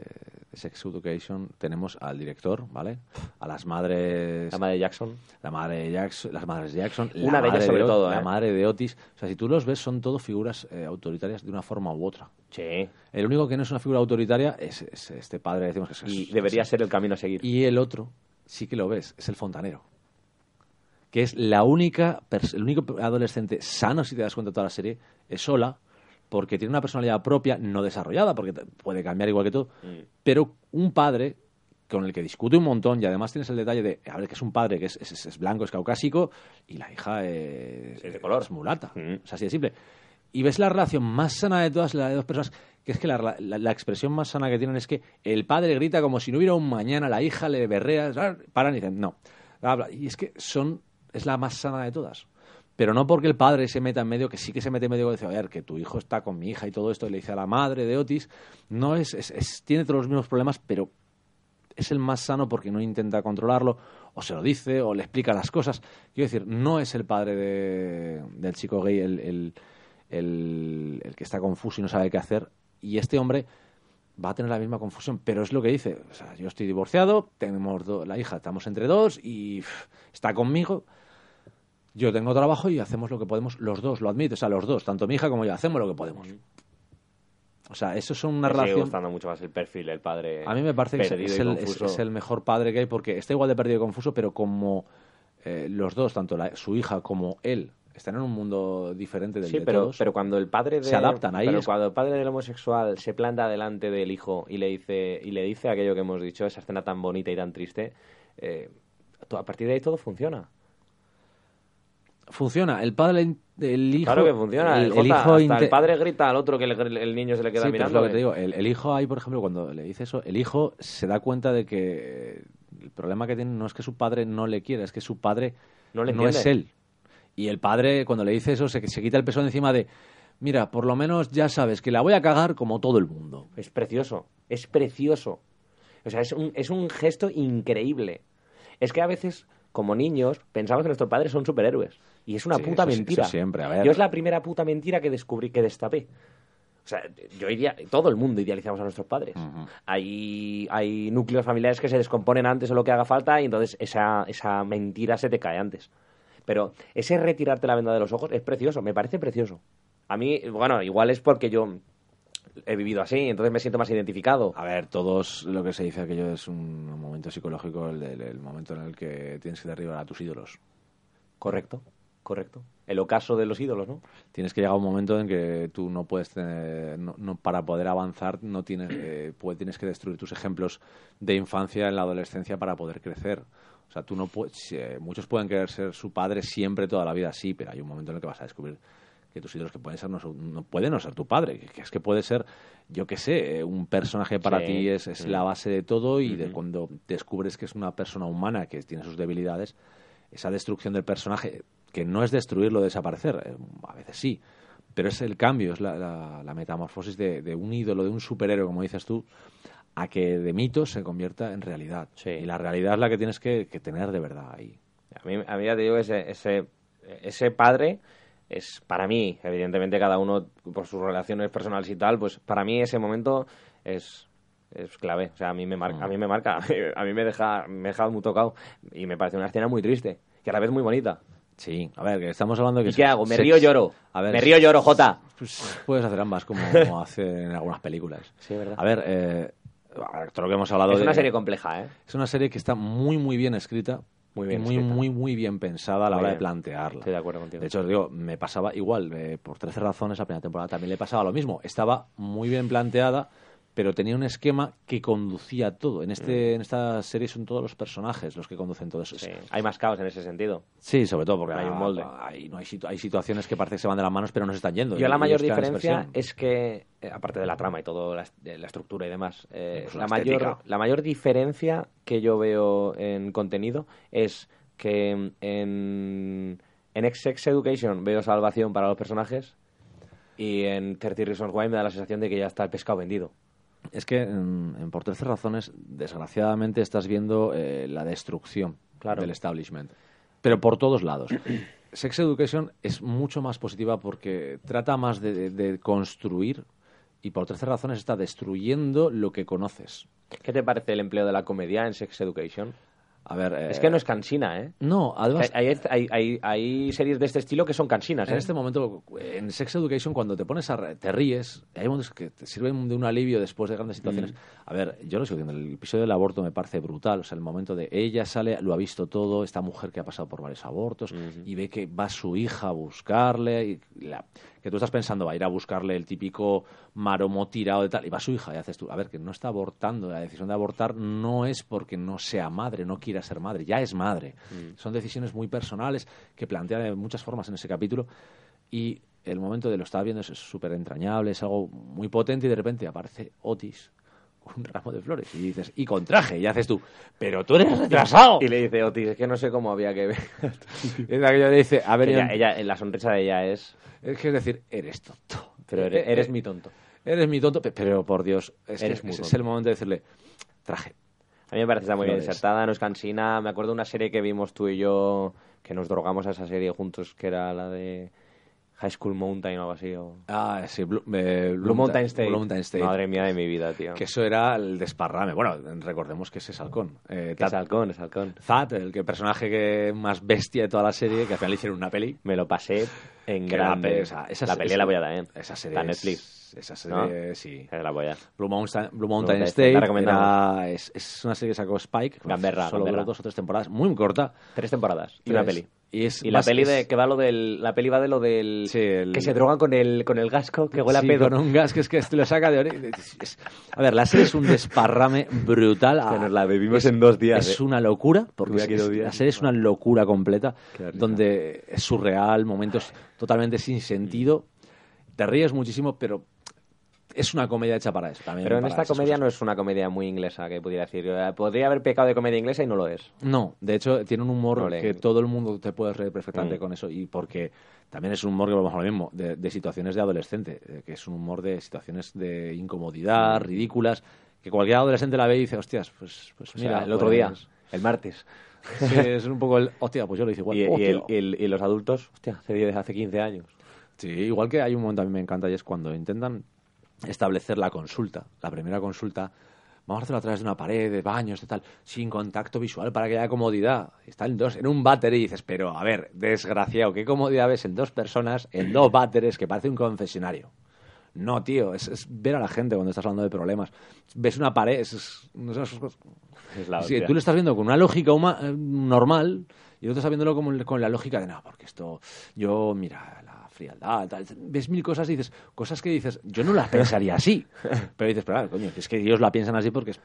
Sex Education tenemos al director, ¿vale? A las madres... La madre de Jackson. la madre de Jackson, las madres de Jackson, Una de ellas sobre todo, la ¿eh? madre de Otis. O sea, si tú los ves, son todo figuras eh, autoritarias de una forma u otra. Sí. El único que no es una figura autoritaria es, es este padre, decimos que es... Y debería ser el camino a seguir. Y el otro, sí que lo ves, es el fontanero. Que es la única, el único adolescente sano, si te das cuenta de toda la serie, es sola, porque tiene una personalidad propia, no desarrollada, porque puede cambiar igual que tú, pero un padre con el que discute un montón y además tienes el detalle de, a ver, que es un padre que es, es- es blanco, es caucásico y la hija es, Sí, de color. es mulata. Mm. Es así de simple. Y ves la relación más sana de todas, la de dos personas, que es que la, la- la expresión más sana que tienen es que el padre grita como si no hubiera un mañana, la hija le berrea, paran y dicen, no. Y es que son, es la más sana de todas. Pero no porque el padre se meta en medio, que sí que se mete en medio y dice, a que tu hijo está con mi hija y todo esto, y le dice a la madre de Otis, no es, es- tiene todos los mismos problemas, pero es el más sano porque no intenta controlarlo, o se lo dice, o le explica las cosas. Quiero decir, no es el padre de- del chico gay el, el- que está confuso y no sabe qué hacer, y este hombre va a tener la misma confusión, pero es lo que dice, o sea, yo estoy divorciado, tenemos do- la hija, estamos entre dos y está conmigo, yo tengo trabajo y hacemos lo que podemos los dos, lo admito, o sea, los dos, tanto mi hija como yo, hacemos lo que podemos. O sea, eso es una me relación... gustando mucho más el perfil del padre. A mí me parece que es, el, confuso. es- es el mejor padre que hay porque está igual de perdido y confuso, pero como eh, los dos, tanto la- su hija como él, están en un mundo diferente del Sí, de pero, todos. pero cuando el padre de, se adaptan, ahí pero es- cuando el padre del homosexual se planta delante del hijo y le dice y le dice aquello que hemos dicho, esa escena tan bonita y tan triste, eh, a partir de ahí todo funciona. Funciona. El padre, el hijo... claro que funciona. El, El, el hijo hasta el padre grita al otro que le- el niño se le queda Sí, es mirando. lo que te digo. El, el hijo ahí, por ejemplo, cuando le dice eso, el hijo se da cuenta de que el problema que tiene no es que su padre no le quiera, es que su padre No le es entiende. él. Y el padre, cuando le dice eso, se, se quita el peso encima de, mira, por lo menos ya sabes que la voy a cagar como todo el mundo. Es precioso, es precioso. O sea, es un, es un gesto increíble. Es que a veces, como niños, pensamos que nuestros padres son superhéroes. Y es una Sí, puta eso mentira. eso siempre, a ver. Yo es la primera puta mentira que descubrí, que destapé. O sea, yo idea- todo el mundo idealizamos a nuestros padres. hay, hay núcleos familiares que se descomponen antes o lo que haga falta y entonces esa, esa mentira se te cae antes. Pero ese retirarte la venda de los ojos es precioso, me parece precioso. A mí, bueno, igual es porque yo he vivido así, entonces me siento más identificado. A ver, todos lo que se dice aquello es un momento psicológico, el, del- el momento en el que tienes que derribar a tus ídolos. Correcto, correcto. El ocaso de los ídolos, ¿no? Tienes que llegar a un momento en que tú no puedes tener, no, no- para poder avanzar, no tienes, eh, puede- tienes que destruir tus ejemplos de infancia en la adolescencia para poder crecer. O sea, tú no puedes, eh, muchos pueden querer ser su padre siempre toda la vida, sí, pero hay un momento en el que vas a descubrir que tus ídolos que pueden ser no, no pueden no ser tu padre, que, es que puede ser, yo qué sé, eh, un personaje para Sí, ti es, es sí. la base de todo y de cuando descubres que es una persona humana que tiene sus debilidades, esa destrucción del personaje, que no es destruirlo, desaparecer, eh, a veces sí, pero es el cambio, es la, la- la metamorfosis de, de un ídolo, de un superhéroe, como dices tú, a que de mito se convierta en realidad. Sí. Y la realidad es la que tienes que, que tener de verdad ahí. A mí, a mí ya te digo, ese, ese, ese padre es para mí, evidentemente cada uno por sus relaciones personales y tal, pues para mí ese momento es, es clave. O sea, a mí me marca, a mí me marca, a mí me deja, me deja muy tocado y me parece una escena muy triste y a la vez muy bonita. Sí, a ver, que estamos hablando de que... ¿Y qué hago? ¿Me río lloro? A ver, me río lloro, Jota. pues, puedes hacer ambas, como hacen en algunas películas. Sí, verdad. A ver, eh, a ver, todo lo que hemos hablado Es de... una serie compleja, ¿eh? Es una serie que está muy, muy bien escrita. Muy bien muy, escrita. muy, muy bien pensada a la Muy hora de plantearla. Estoy de acuerdo contigo. De hecho, os digo, me pasaba igual, eh, por 13 razones, la primera temporada también le pasaba lo mismo. Estaba muy bien planteada, pero tenía un esquema que conducía todo. En, este, en esta serie son todos los personajes los que conducen todo eso. Mm. Sí, hay más caos en ese sentido. Sí, sobre todo porque Hay hay un molde. Hay, no hay, situ- hay situaciones que parece que se van de las manos, pero no se están yendo. Yo y- la mayor diferencia es que, eh, aparte de la trama y todo, la, estructura y demás, eh, la, estética. mayor, la mayor diferencia que yo veo en contenido es que en, en Sex Education veo salvación para los personajes y en 30 Reasons Why me da la sensación de que ya está el pescado vendido. Es que en, en por 13 razones, desgraciadamente, estás viendo eh, la destrucción Claro. del establishment. Pero por todos lados. Sex Education es mucho más positiva porque trata más de, de- de construir y por 13 razones está destruyendo lo que conoces. ¿Qué te parece el empleo de la comedia en Sex Education? A ver, Es eh, que no es cansina, ¿eh? No, además... Hay, hay, hay, hay series de este estilo que son cansinas, En ¿eh? este momento, en Sex Education, cuando te pones a... re- te ríes, hay momentos que te sirven de un alivio después de grandes situaciones. Mm. A ver, yo lo sigo diciendo, el episodio del aborto me parece brutal. O sea, el momento de ella sale, lo ha visto todo, esta mujer que ha pasado por varios abortos, y ve que va su hija a buscarle, y la- que tú estás pensando, va a ir a buscarle el típico maromo tirado de tal, y va su hija, y haces tú, a ver, que no está abortando, la decisión de abortar no es porque no sea madre, no quiera ser madre, ya es madre. Son decisiones muy personales que plantean de muchas formas en ese capítulo, y el momento de lo estaba viendo es súper entrañable, es algo muy potente, y de repente aparece Otis un ramo de flores, y dices, y con traje, y haces tú, pero tú eres retrasado. Y le dice Otis, es que no sé cómo había que ver. Es aquello que dice, a ver, ella, ella, la sonrisa de ella es... es que es decir, eres tonto. Pero Eh, eres, eh, eres eh, mi tonto. Eres mi tonto, pe- pero por Dios, es, que es- es el momento de decirle, traje. A mí me parece que está muy bien insertada, no es cansina. Me acuerdo de una serie que vimos tú y yo, que nos drogamos a esa serie juntos, que era la de High School Mountain o algo así. O... Ah, sí, Blue, eh, Blue Mountain State. Blue Mountain State. Madre mía de mi vida, tío. Que eso era el desparrame. Bueno, recordemos que ese es halcón. Eh, es halcón, es halcón. Zad, el que personaje que más bestia de toda la serie, que al final hicieron una peli. Me lo pasé en la grande. pe- esa- esa- la peli esa- la voy a dar, ¿eh? Esa serie Está en es- Esa ¿no? serie, sí. Es la voy a... Blue Mountain, Blue Mountain State, era- es, es una serie que sacó Spike. Gamberra, Solo Gamberra. dos o tres temporadas. Muy corta. Tres temporadas y Tres. una peli. Y, es Y la peli es- de que va lo del la peli va de lo del Sí, el- que se drogan con el con el gasco que huele Sí, a pedo. con un gas que es que te lo saca de ori- es- es- A ver, la serie es un desparrame brutal. Que nos la bebimos en dos días, Es ¿eh? una locura, porque es- es- días. la serie es una locura completa, donde es surreal, momentos totalmente sin sentido. Te ríes muchísimo, pero es una comedia hecha para eso. También Pero en esta comedia cosas. no es una comedia muy inglesa, que pudiera decir. Eh, Podría haber pecado de comedia inglesa y no lo es. No, de hecho tiene un humor que todo el mundo te puede reír perfectamente Mm. con eso y porque también es un humor que vamos a lo mismo, de, de situaciones de adolescente, eh, que es un humor de situaciones de incomodidad, ridículas, que cualquier adolescente la ve y dice, hostias, pues, pues O sea, mira, el otro pues- día, el martes. Sí, es un poco el, hostia, pues yo lo hice igual. Y, y hostia. el- y el- y los adultos, hostia, hace, 10, hace 15 años. Sí, igual que hay un momento a mí me encanta y es cuando intentan establecer la consulta, la primera consulta, vamos a hacerlo a través de una pared, de baños, de tal, sin contacto visual para que haya comodidad. Está en dos, en un váter y dices, pero a ver, desgraciado, ¿qué comodidad ves en dos personas, en dos váteres que parece un confesionario? No, tío, es, es ver a la gente cuando estás hablando de problemas. Ves una pared, es, es-. Es la Sí, tú lo estás viendo con una lógica eh, normal y el otro está viéndolo con la lógica de, no, porque esto, yo, mira, la frialdad, tal. ves mil cosas y dices, cosas que dices, yo no las pensaría así. Pero dices, pero claro, coño, es que ellos la piensan así porque es...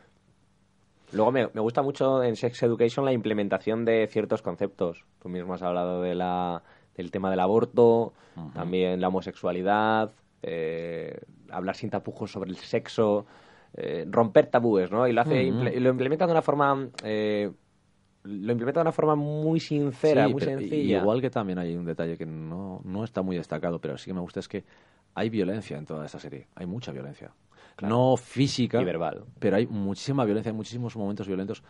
Luego me, me gusta mucho en Sex Education la implementación de ciertos conceptos. Tú mismo has hablado de la, del tema del aborto, también la homosexualidad, eh, hablar sin tapujos sobre el sexo, eh, romper tabúes, ¿no? Y lo, hace, y lo implementa de una forma eh, lo implementa de una forma muy sincera, Sí, muy sencilla. Igual que también hay un detalle que no, no está muy destacado, pero sí que me gusta, es que hay violencia en toda esta serie. Hay mucha violencia. No física, Y verbal. pero hay muchísima violencia, hay muchísimos momentos violentos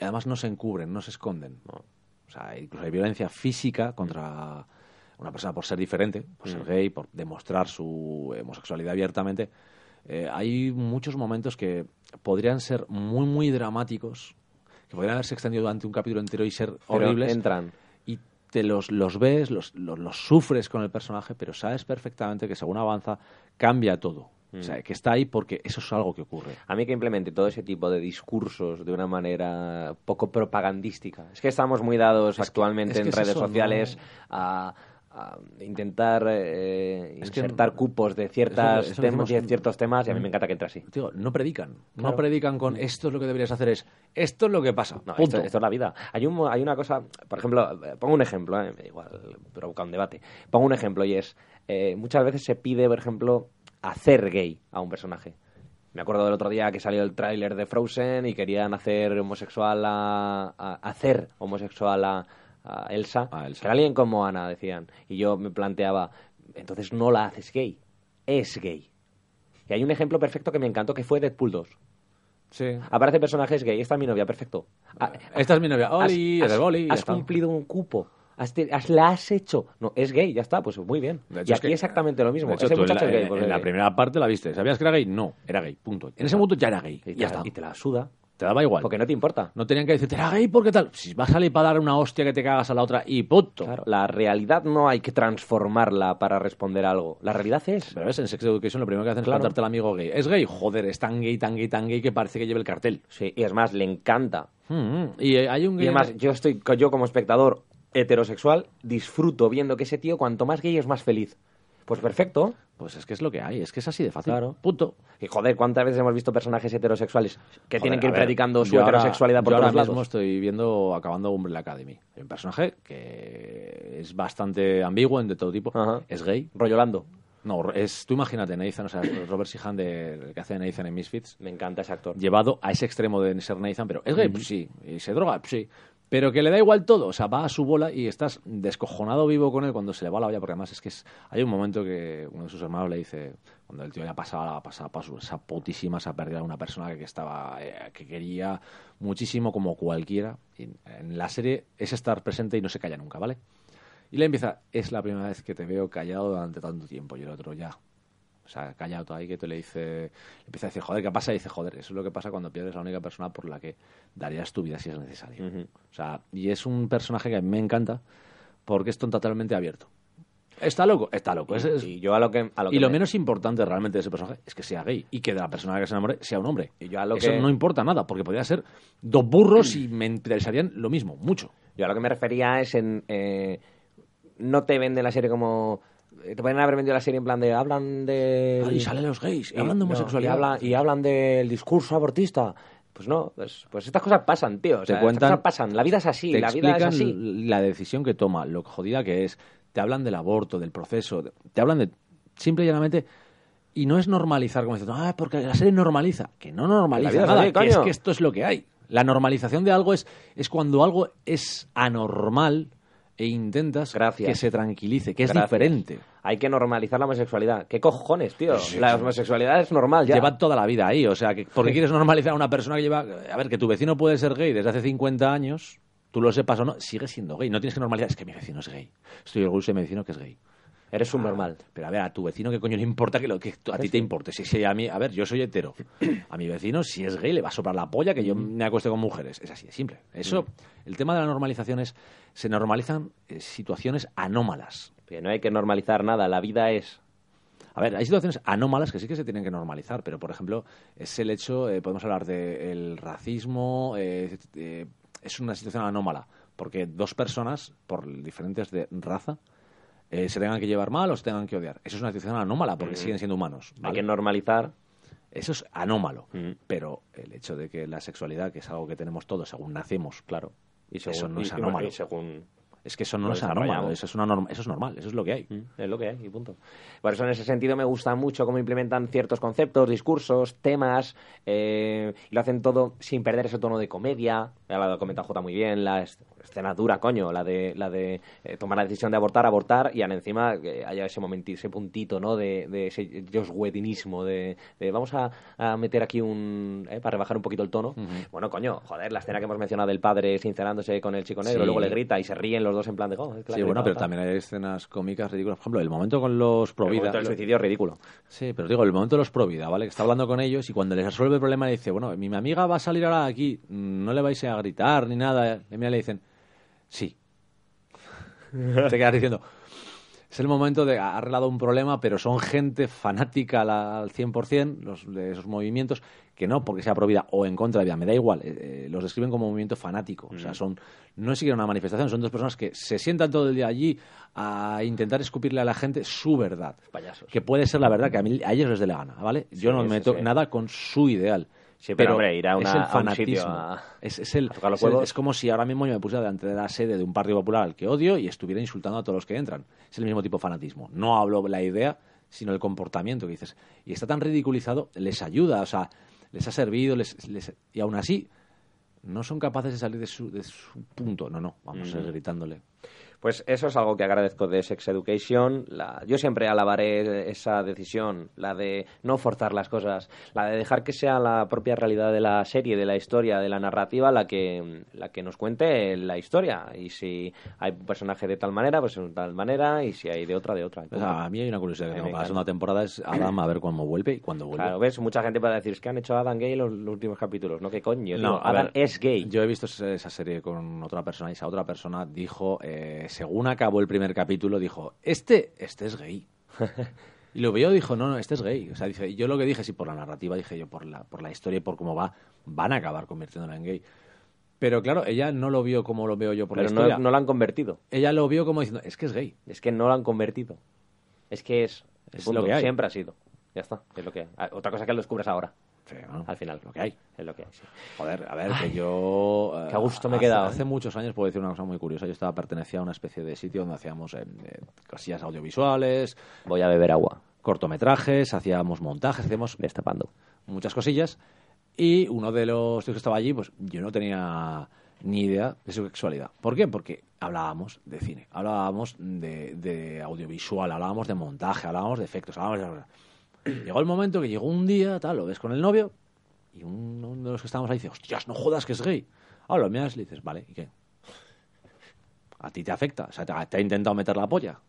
y además no se encubren, no se esconden. O sea, incluso hay violencia física contra una persona por ser diferente, por Mm. ser gay, por demostrar su homosexualidad abiertamente. Eh, hay muchos momentos que podrían ser muy, muy dramáticos, que podrían haberse extendido durante un capítulo entero y ser Pero horribles entran. y te los, los ves, los, los, los sufres con el personaje, pero sabes perfectamente que según avanza cambia todo. O sea, que está ahí porque eso es algo que ocurre. A mí que implemente todo ese tipo de discursos de una manera poco propagandística. Es que estamos muy dados actualmente es que en es redes eso, sociales no- a, a intentar eh, que insertar cupos de ciertas eso- eso que temas, decimos- de ciertos temas y a mí me encanta que entre así. Digo, no predican. Claro. No predican con esto es lo que deberías hacer, es esto es lo que pasa. No, punto. esto, esto es la vida. Hay, un, mo- hay una cosa, por ejemplo, eh, pongo un ejemplo, eh, igual provoca un debate. Pongo un ejemplo y es, eh, muchas veces se pide, por ejemplo, hacer gay a un personaje. Me acuerdo del otro día que salió el tráiler de Frozen y querían hacer homosexual a, a- hacer homosexual a, a Elsa. A Elsa. Era alguien como Ana, decían. Y yo me planteaba, entonces no la haces gay, es gay. Y hay un ejemplo perfecto que me encantó que fue Deadpool 2. Sí. Aparece personajes gay, esta es mi novia, perfecto. Ah, Esta es mi novia. Oli, has, Oli, has está. cumplido un cupo. Has te- has- la has hecho. No, es gay, ya está, pues muy bien. Y es aquí que- exactamente lo mismo. Hecho, Ese tú en muchacho la, es gay. en- pues en la primera parte la viste. ¿Sabías que era gay? No, era gay, punto. En ese momento ya era gay. Y ya está. y te la suda. Te daba igual. Porque no te importa. No tenían que decirte, era gay porque tal. Si vas a salir para dar una hostia que te cagas a la otra y. Claro, la realidad no hay que transformarla para responder a algo. La realidad es. Pero ves, en Sex Education lo primero que hacen Claro. es plantarte al amigo gay. ¿Es gay? Joder, es tan gay, tan gay, tan gay que parece que lleve el cartel. Sí, y es más, le encanta. Mm, mm. Y eh, hay un Y gay... además, yo estoy, yo como espectador heterosexual, disfruto viendo que ese tío, cuanto más gay, es más feliz. Pues perfecto. Pues es que es lo que hay, es que es así de fácil. Claro. Punto. Y joder, ¿cuántas veces hemos visto personajes heterosexuales que Joder, tienen que ir ver, predicando su ahora- heterosexualidad por yo ahora todos mismo lados? estoy viendo, acabando Umbrella Academy. Hay un personaje que es bastante ambiguo en de todo tipo. Ajá. Es gay. Rollolando. No, es, tú imagínate, Nathan, o sea, Robert Sihan, de, el que hace Nathan en Misfits, Me encanta ese actor. llevado a ese extremo de ser Nathan, pero ¿es gay? Pues sí. ¿Y se droga? Pues sí. Pero que le da igual todo, o sea, va a su bola y estás descojonado vivo con él cuando se le va la olla, porque además es que es, hay un momento que uno de sus hermanos le dice, cuando el tío ya pasaba, pasaba, pasaba esa putísima, esa pérdida de una persona que estaba, eh, que quería muchísimo como cualquiera, y en la serie es estar presente y no se calla nunca, ¿vale? Y le empieza, es la primera vez que te veo callado durante tanto tiempo, y el otro ya, o sea, callado todo ahí, que te le dice, empieza a decir, joder, ¿qué pasa? Y dice, joder, eso es lo que pasa cuando pierdes a la única persona por la que darías tu vida si es necesario. O sea, y es un personaje que a mí me encanta porque es totalmente abierto. ¿Está loco? Está loco. Es- es- Y yo a lo que... A lo y que lo me- menos importante realmente de ese personaje es que sea gay y que de la persona que se enamore sea un hombre. Y yo a lo Eso que- no importa nada, porque podría ser dos burros y me interesarían lo mismo, mucho. Yo a lo que me refería es en... eh, no te venden la serie como... eh, Te pueden haber vendido la serie en plan de... Hablan de... Ah, y salen los gays, y y- hablan de no, homosexualidad. y, hablan, y hablan del discurso abortista. Pues no, pues, pues estas cosas pasan, tío. O Te estas cosas pasan. La vida es así, te la vida es así. la decisión que toma, lo jodida que es. Te hablan del aborto, del proceso, te hablan de simple y llanamente. Y no es normalizar como diciendo, ah, porque la serie normaliza. Que no normaliza es nada, así, que es que esto es lo que hay. La normalización de algo es, es cuando algo es anormal e intentas Gracias. que se tranquilice, que es Gracias. diferente. Hay que normalizar la homosexualidad. ¿Qué cojones, tío? La homosexualidad es normal ya. Lleva toda la vida ahí, o sea, que porque quieres normalizar a una persona que lleva... A ver, que tu vecino puede ser gay desde hace 50 años, tú lo sepas o no, sigue siendo gay. No tienes que normalizar, es que mi vecino es gay. Estoy orgulloso de mi vecino que es gay. Eres un normal. Pero a ver, a tu vecino, ¿qué coño le importa que, lo, que a ti te importe? Si, si a mí, a ver, yo soy hetero. A mi vecino, si es gay, le va a soplar la polla que yo me acueste con mujeres. Es así de simple. Eso, el tema de la normalización es, se normalizan eh, situaciones anómalas. Que no hay que normalizar nada. La vida es... A ver, hay situaciones anómalas que sí que se tienen que normalizar, pero por ejemplo, es el hecho, eh, podemos hablar del racismo, eh, eh, es una situación anómala, porque dos personas, por diferentes de raza, eh, se tengan que llevar mal o se tengan que odiar. Eso es una situación anómala, porque siguen siendo humanos. Hay ¿vale? que normalizar. Eso es anómalo, Mm. pero el hecho de que la sexualidad, que es algo que tenemos todos según nacemos, claro, Y eso no es anómalo. y según... Es que eso no es anómalo, eso es, una norma- eso es normal, eso es lo que hay. Mm, Es lo que hay, y punto. Por eso, en ese sentido, me gusta mucho cómo implementan ciertos conceptos, discursos, temas, eh, y lo hacen todo sin perder ese tono de comedia. La ha comentado J muy bien, la es- escena dura, coño, la de, la de eh, tomar la decisión de abortar, abortar, y encima haya ese momentito, ese puntito, ¿no? De, de ese Josh Whedinismo, de, de vamos a, a meter aquí un... eh, para rebajar un poquito el tono. Bueno, coño, joder, la escena que hemos mencionado del padre sincerándose con el chico negro, Sí. luego le grita y se ríen los dos en plan de... "Oh, es que la Sí, bueno, gritado", pero también hay escenas cómicas ridículas. Por ejemplo, el momento con los pro El del suicidio es ridículo. Sí, pero digo, el momento de los pro vida, ¿vale? Que está hablando con ellos y cuando les resuelve el problema le dice, bueno, mi amiga va a salir ahora de aquí, no le vais a gritar ni nada. Y mira, le dicen, sí. Te quedas diciendo, es el momento de ha arreglado un problema, pero son gente fanática al- al 100% los, de esos movimientos, que no porque sea pro vida o en contra de vida, me da igual, eh, eh, los describen como movimiento fanático. O sea, son, no es siquiera una manifestación, son dos personas que se sientan todo el día allí a intentar escupirle a la gente su verdad. Payasos. Que puede ser la verdad que a, mí, a ellos les dé la gana, ¿vale? Yo no me sí, meto sí. nada con su ideal. Sí, pero, hombre, ir a es una- el a un fanatismo. sitio a- es, es el, a es el- es como si ahora mismo yo me pusiera delante de la sede de un partido popular al que odio y estuviera insultando a todos los que entran. Es el mismo tipo de fanatismo. No hablo la idea, sino el comportamiento que dices. Y está tan ridiculizado, les ayuda, o sea, les ha servido, les, les- y aún así no son capaces de salir de su, de su punto. No, no, vamos a seguir gritándole. Pues eso es algo que agradezco de Sex Education. La- yo siempre alabaré esa decisión, la de no forzar las cosas, la de dejar que sea la propia realidad de la serie, de la historia, de la narrativa, la que, la que nos cuente la historia. Y si hay un personaje de tal manera, pues de tal manera, y si hay de otra, de otra. Sea, a mí hay una curiosidad que tengo para la segunda temporada es Adam a ver cuándo vuelve y cuándo vuelve. Claro, ves, mucha gente puede decir, es que han hecho a Adam gay los, los últimos capítulos, ¿no? ¿Qué coño? No, Adam ver, es gay. Yo he visto esa esa serie con otra persona y esa otra persona dijo, eh, según acabó el primer capítulo, dijo, este, este es gay. y lo vio, dijo, no, no, este es gay. O sea, dice, yo lo que dije, sí, por la narrativa, dije yo, por la, por la historia y por cómo va, van a acabar convirtiéndola en gay. Pero claro, ella no lo vio como lo veo yo por Pero la historia. no lo han convertido. Ella lo vio como diciendo, es que es gay. Es que no lo han convertido. Es que es, Es punto. lo que hay. Siempre ha sido. Ya está, es lo que hay. Ah, Otra cosa que lo descubres ahora, Sí, ¿no? al final. Lo que hay. Es lo que hay, sí. Joder, a ver, que yo... eh, qué a gusto me he hace- quedado, ¿eh? Hace muchos años, puedo decir una cosa muy curiosa, yo estaba pertenecía a una especie de sitio donde hacíamos eh, eh, casillas audiovisuales, Voy a beber agua, cortometrajes, hacíamos montajes, hacíamos destapando. muchas cosillas. Y uno de los tíos que estaba allí, pues yo no tenía ni idea de su sexualidad. ¿Por qué? Porque hablábamos de cine, hablábamos de, de audiovisual, hablábamos de montaje, hablábamos de efectos, hablábamos de... Llegó el momento que llegó un día, tal, lo ves con el novio, y uno de los que estábamos ahí dice, hostias, no jodas que es gay. Ahora lo miras y le dices, vale, ¿y qué? ¿A ti te afecta? O sea, ¿te ha, te ha intentado meter la polla?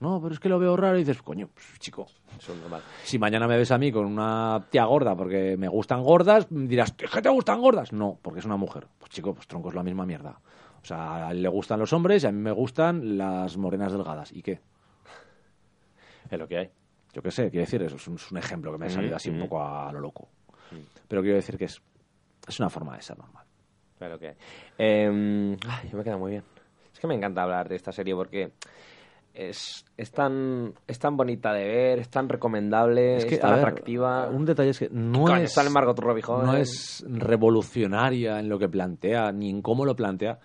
No, pero es que lo veo raro y dices, coño, pues, chico, si mañana me ves a mí con una tía gorda porque me gustan gordas, dirás, ¿es que te gustan gordas? No, porque es una mujer. Pues chico, pues tronco es la misma mierda. O sea, a él le gustan los hombres y a mí me gustan las morenas delgadas. ¿Y qué? Es lo que hay. Yo qué sé, quiero decir, eso es un, es un ejemplo que me ha salido así un poco a, lo loco. Pero quiero decir que es, es una forma de ser normal. Lo que. Eh, ay, yo me queda muy bien. Es que me encanta hablar de esta serie porque es, es, tan, es tan bonita de ver, es tan recomendable, es, tan a ver, atractiva. Un detalle es que no es, Margot Robbie, no es revolucionaria en lo que plantea, ni en cómo lo plantea.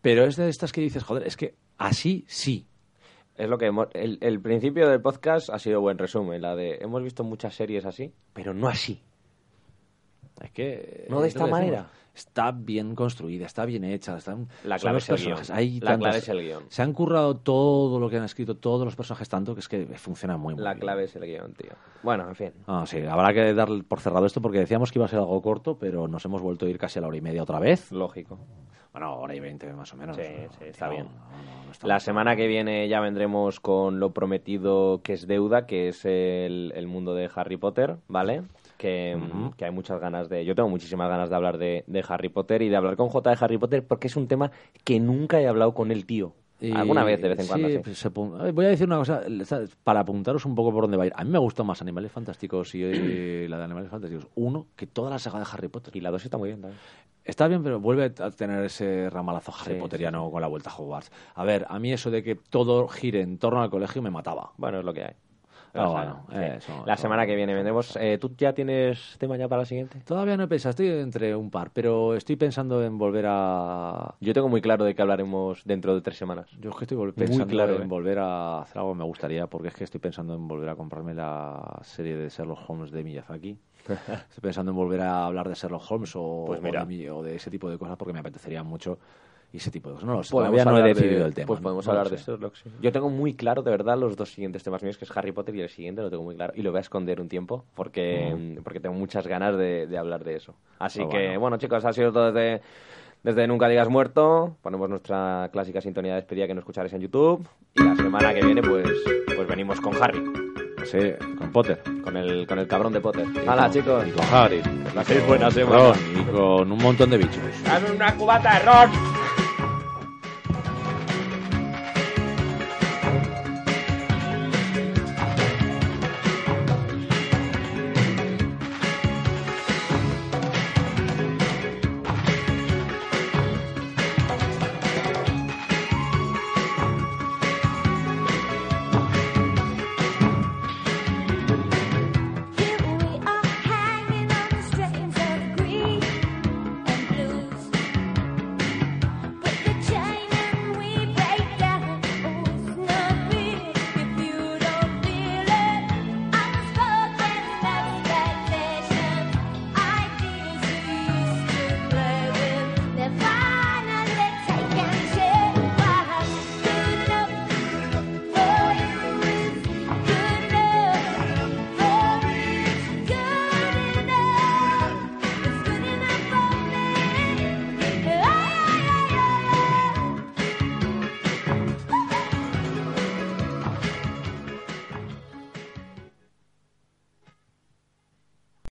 Pero es de estas que dices, joder, es que así sí. Es lo que hemos- el, el principio del podcast ha sido buen resumen, la de hemos visto muchas series así, pero no así. Es que. No de esta manera. Está bien construida, está bien hecha. Están, La clave es el guion. Hay La clave es el guion. Se han currado todo lo que han escrito, todos los personajes tanto, que es que funciona muy, muy La bien. clave es el guion, tío. Bueno, en fin. Ah, sí, habrá que dar por cerrado esto porque decíamos que iba a ser algo corto, pero nos hemos vuelto a ir casi a la hora y media otra vez. Lógico. Bueno, hora y veinte más o menos. Sí, sí, está bien. no, no, no está La semana que viene ya vendremos con lo prometido que es deuda, que es el, el mundo de Harry Potter, ¿vale? Que, que hay muchas ganas de... Yo tengo muchísimas ganas de hablar de, de Harry Potter y de hablar con J de Harry Potter porque es un tema que nunca he hablado con el tío. Alguna vez, de vez en cuando, sí, sí. pues se Voy a decir una cosa, para apuntaros un poco por dónde va a ir. A mí me gustó más Animales Fantásticos y eh, la de Animales Fantásticos 1 que toda la saga de Harry Potter. Y la 2 está muy bien también. Está bien, pero vuelve a tener ese ramalazo Harry Sí, Potteriano con la vuelta a Hogwarts. A ver, a mí eso de que todo gire en torno al colegio me mataba. Bueno, es lo que hay. Bueno, eso, La eso. semana que viene vendremos. Eh, ¿Tú ya tienes tema ya para la siguiente? Todavía no he pensado, estoy entre un par, pero estoy pensando en volver a... Yo tengo muy claro de que hablaremos dentro de tres semanas. Yo es que estoy pensando claro, en eh. volver a hacer algo que me gustaría, porque es que estoy pensando en volver a comprarme la serie de Sherlock Holmes de Miyazaki. estoy pensando en volver a hablar de Sherlock Holmes o, Pues o mira. de, mi- o de ese tipo de cosas, porque me apetecería mucho y ese tipo de cosas. No, lo sé, todavía no he de- decidido el tema. Pues podemos No hablar de. Sherlock, sí. Yo tengo muy claro, de verdad, los dos siguientes temas míos, que es Harry Potter y el siguiente lo tengo muy claro. Y lo voy a esconder un tiempo, porque, porque tengo muchas ganas de, de hablar de eso. Así Ah, que, bueno. bueno. chicos, ha sido todo desde, desde Nunca Digas Muerto. Ponemos nuestra clásica sintonía de despedida que no escucharéis en YouTube. Y la semana que viene, pues, pues venimos con Harry, Sí, con Potter. con el, con el cabrón de Potter. Y ¡Hala, con- chicos! Y con Harry. Buena Con semana. Ron y con un montón de bichos. ¡Dame una cubata de ron!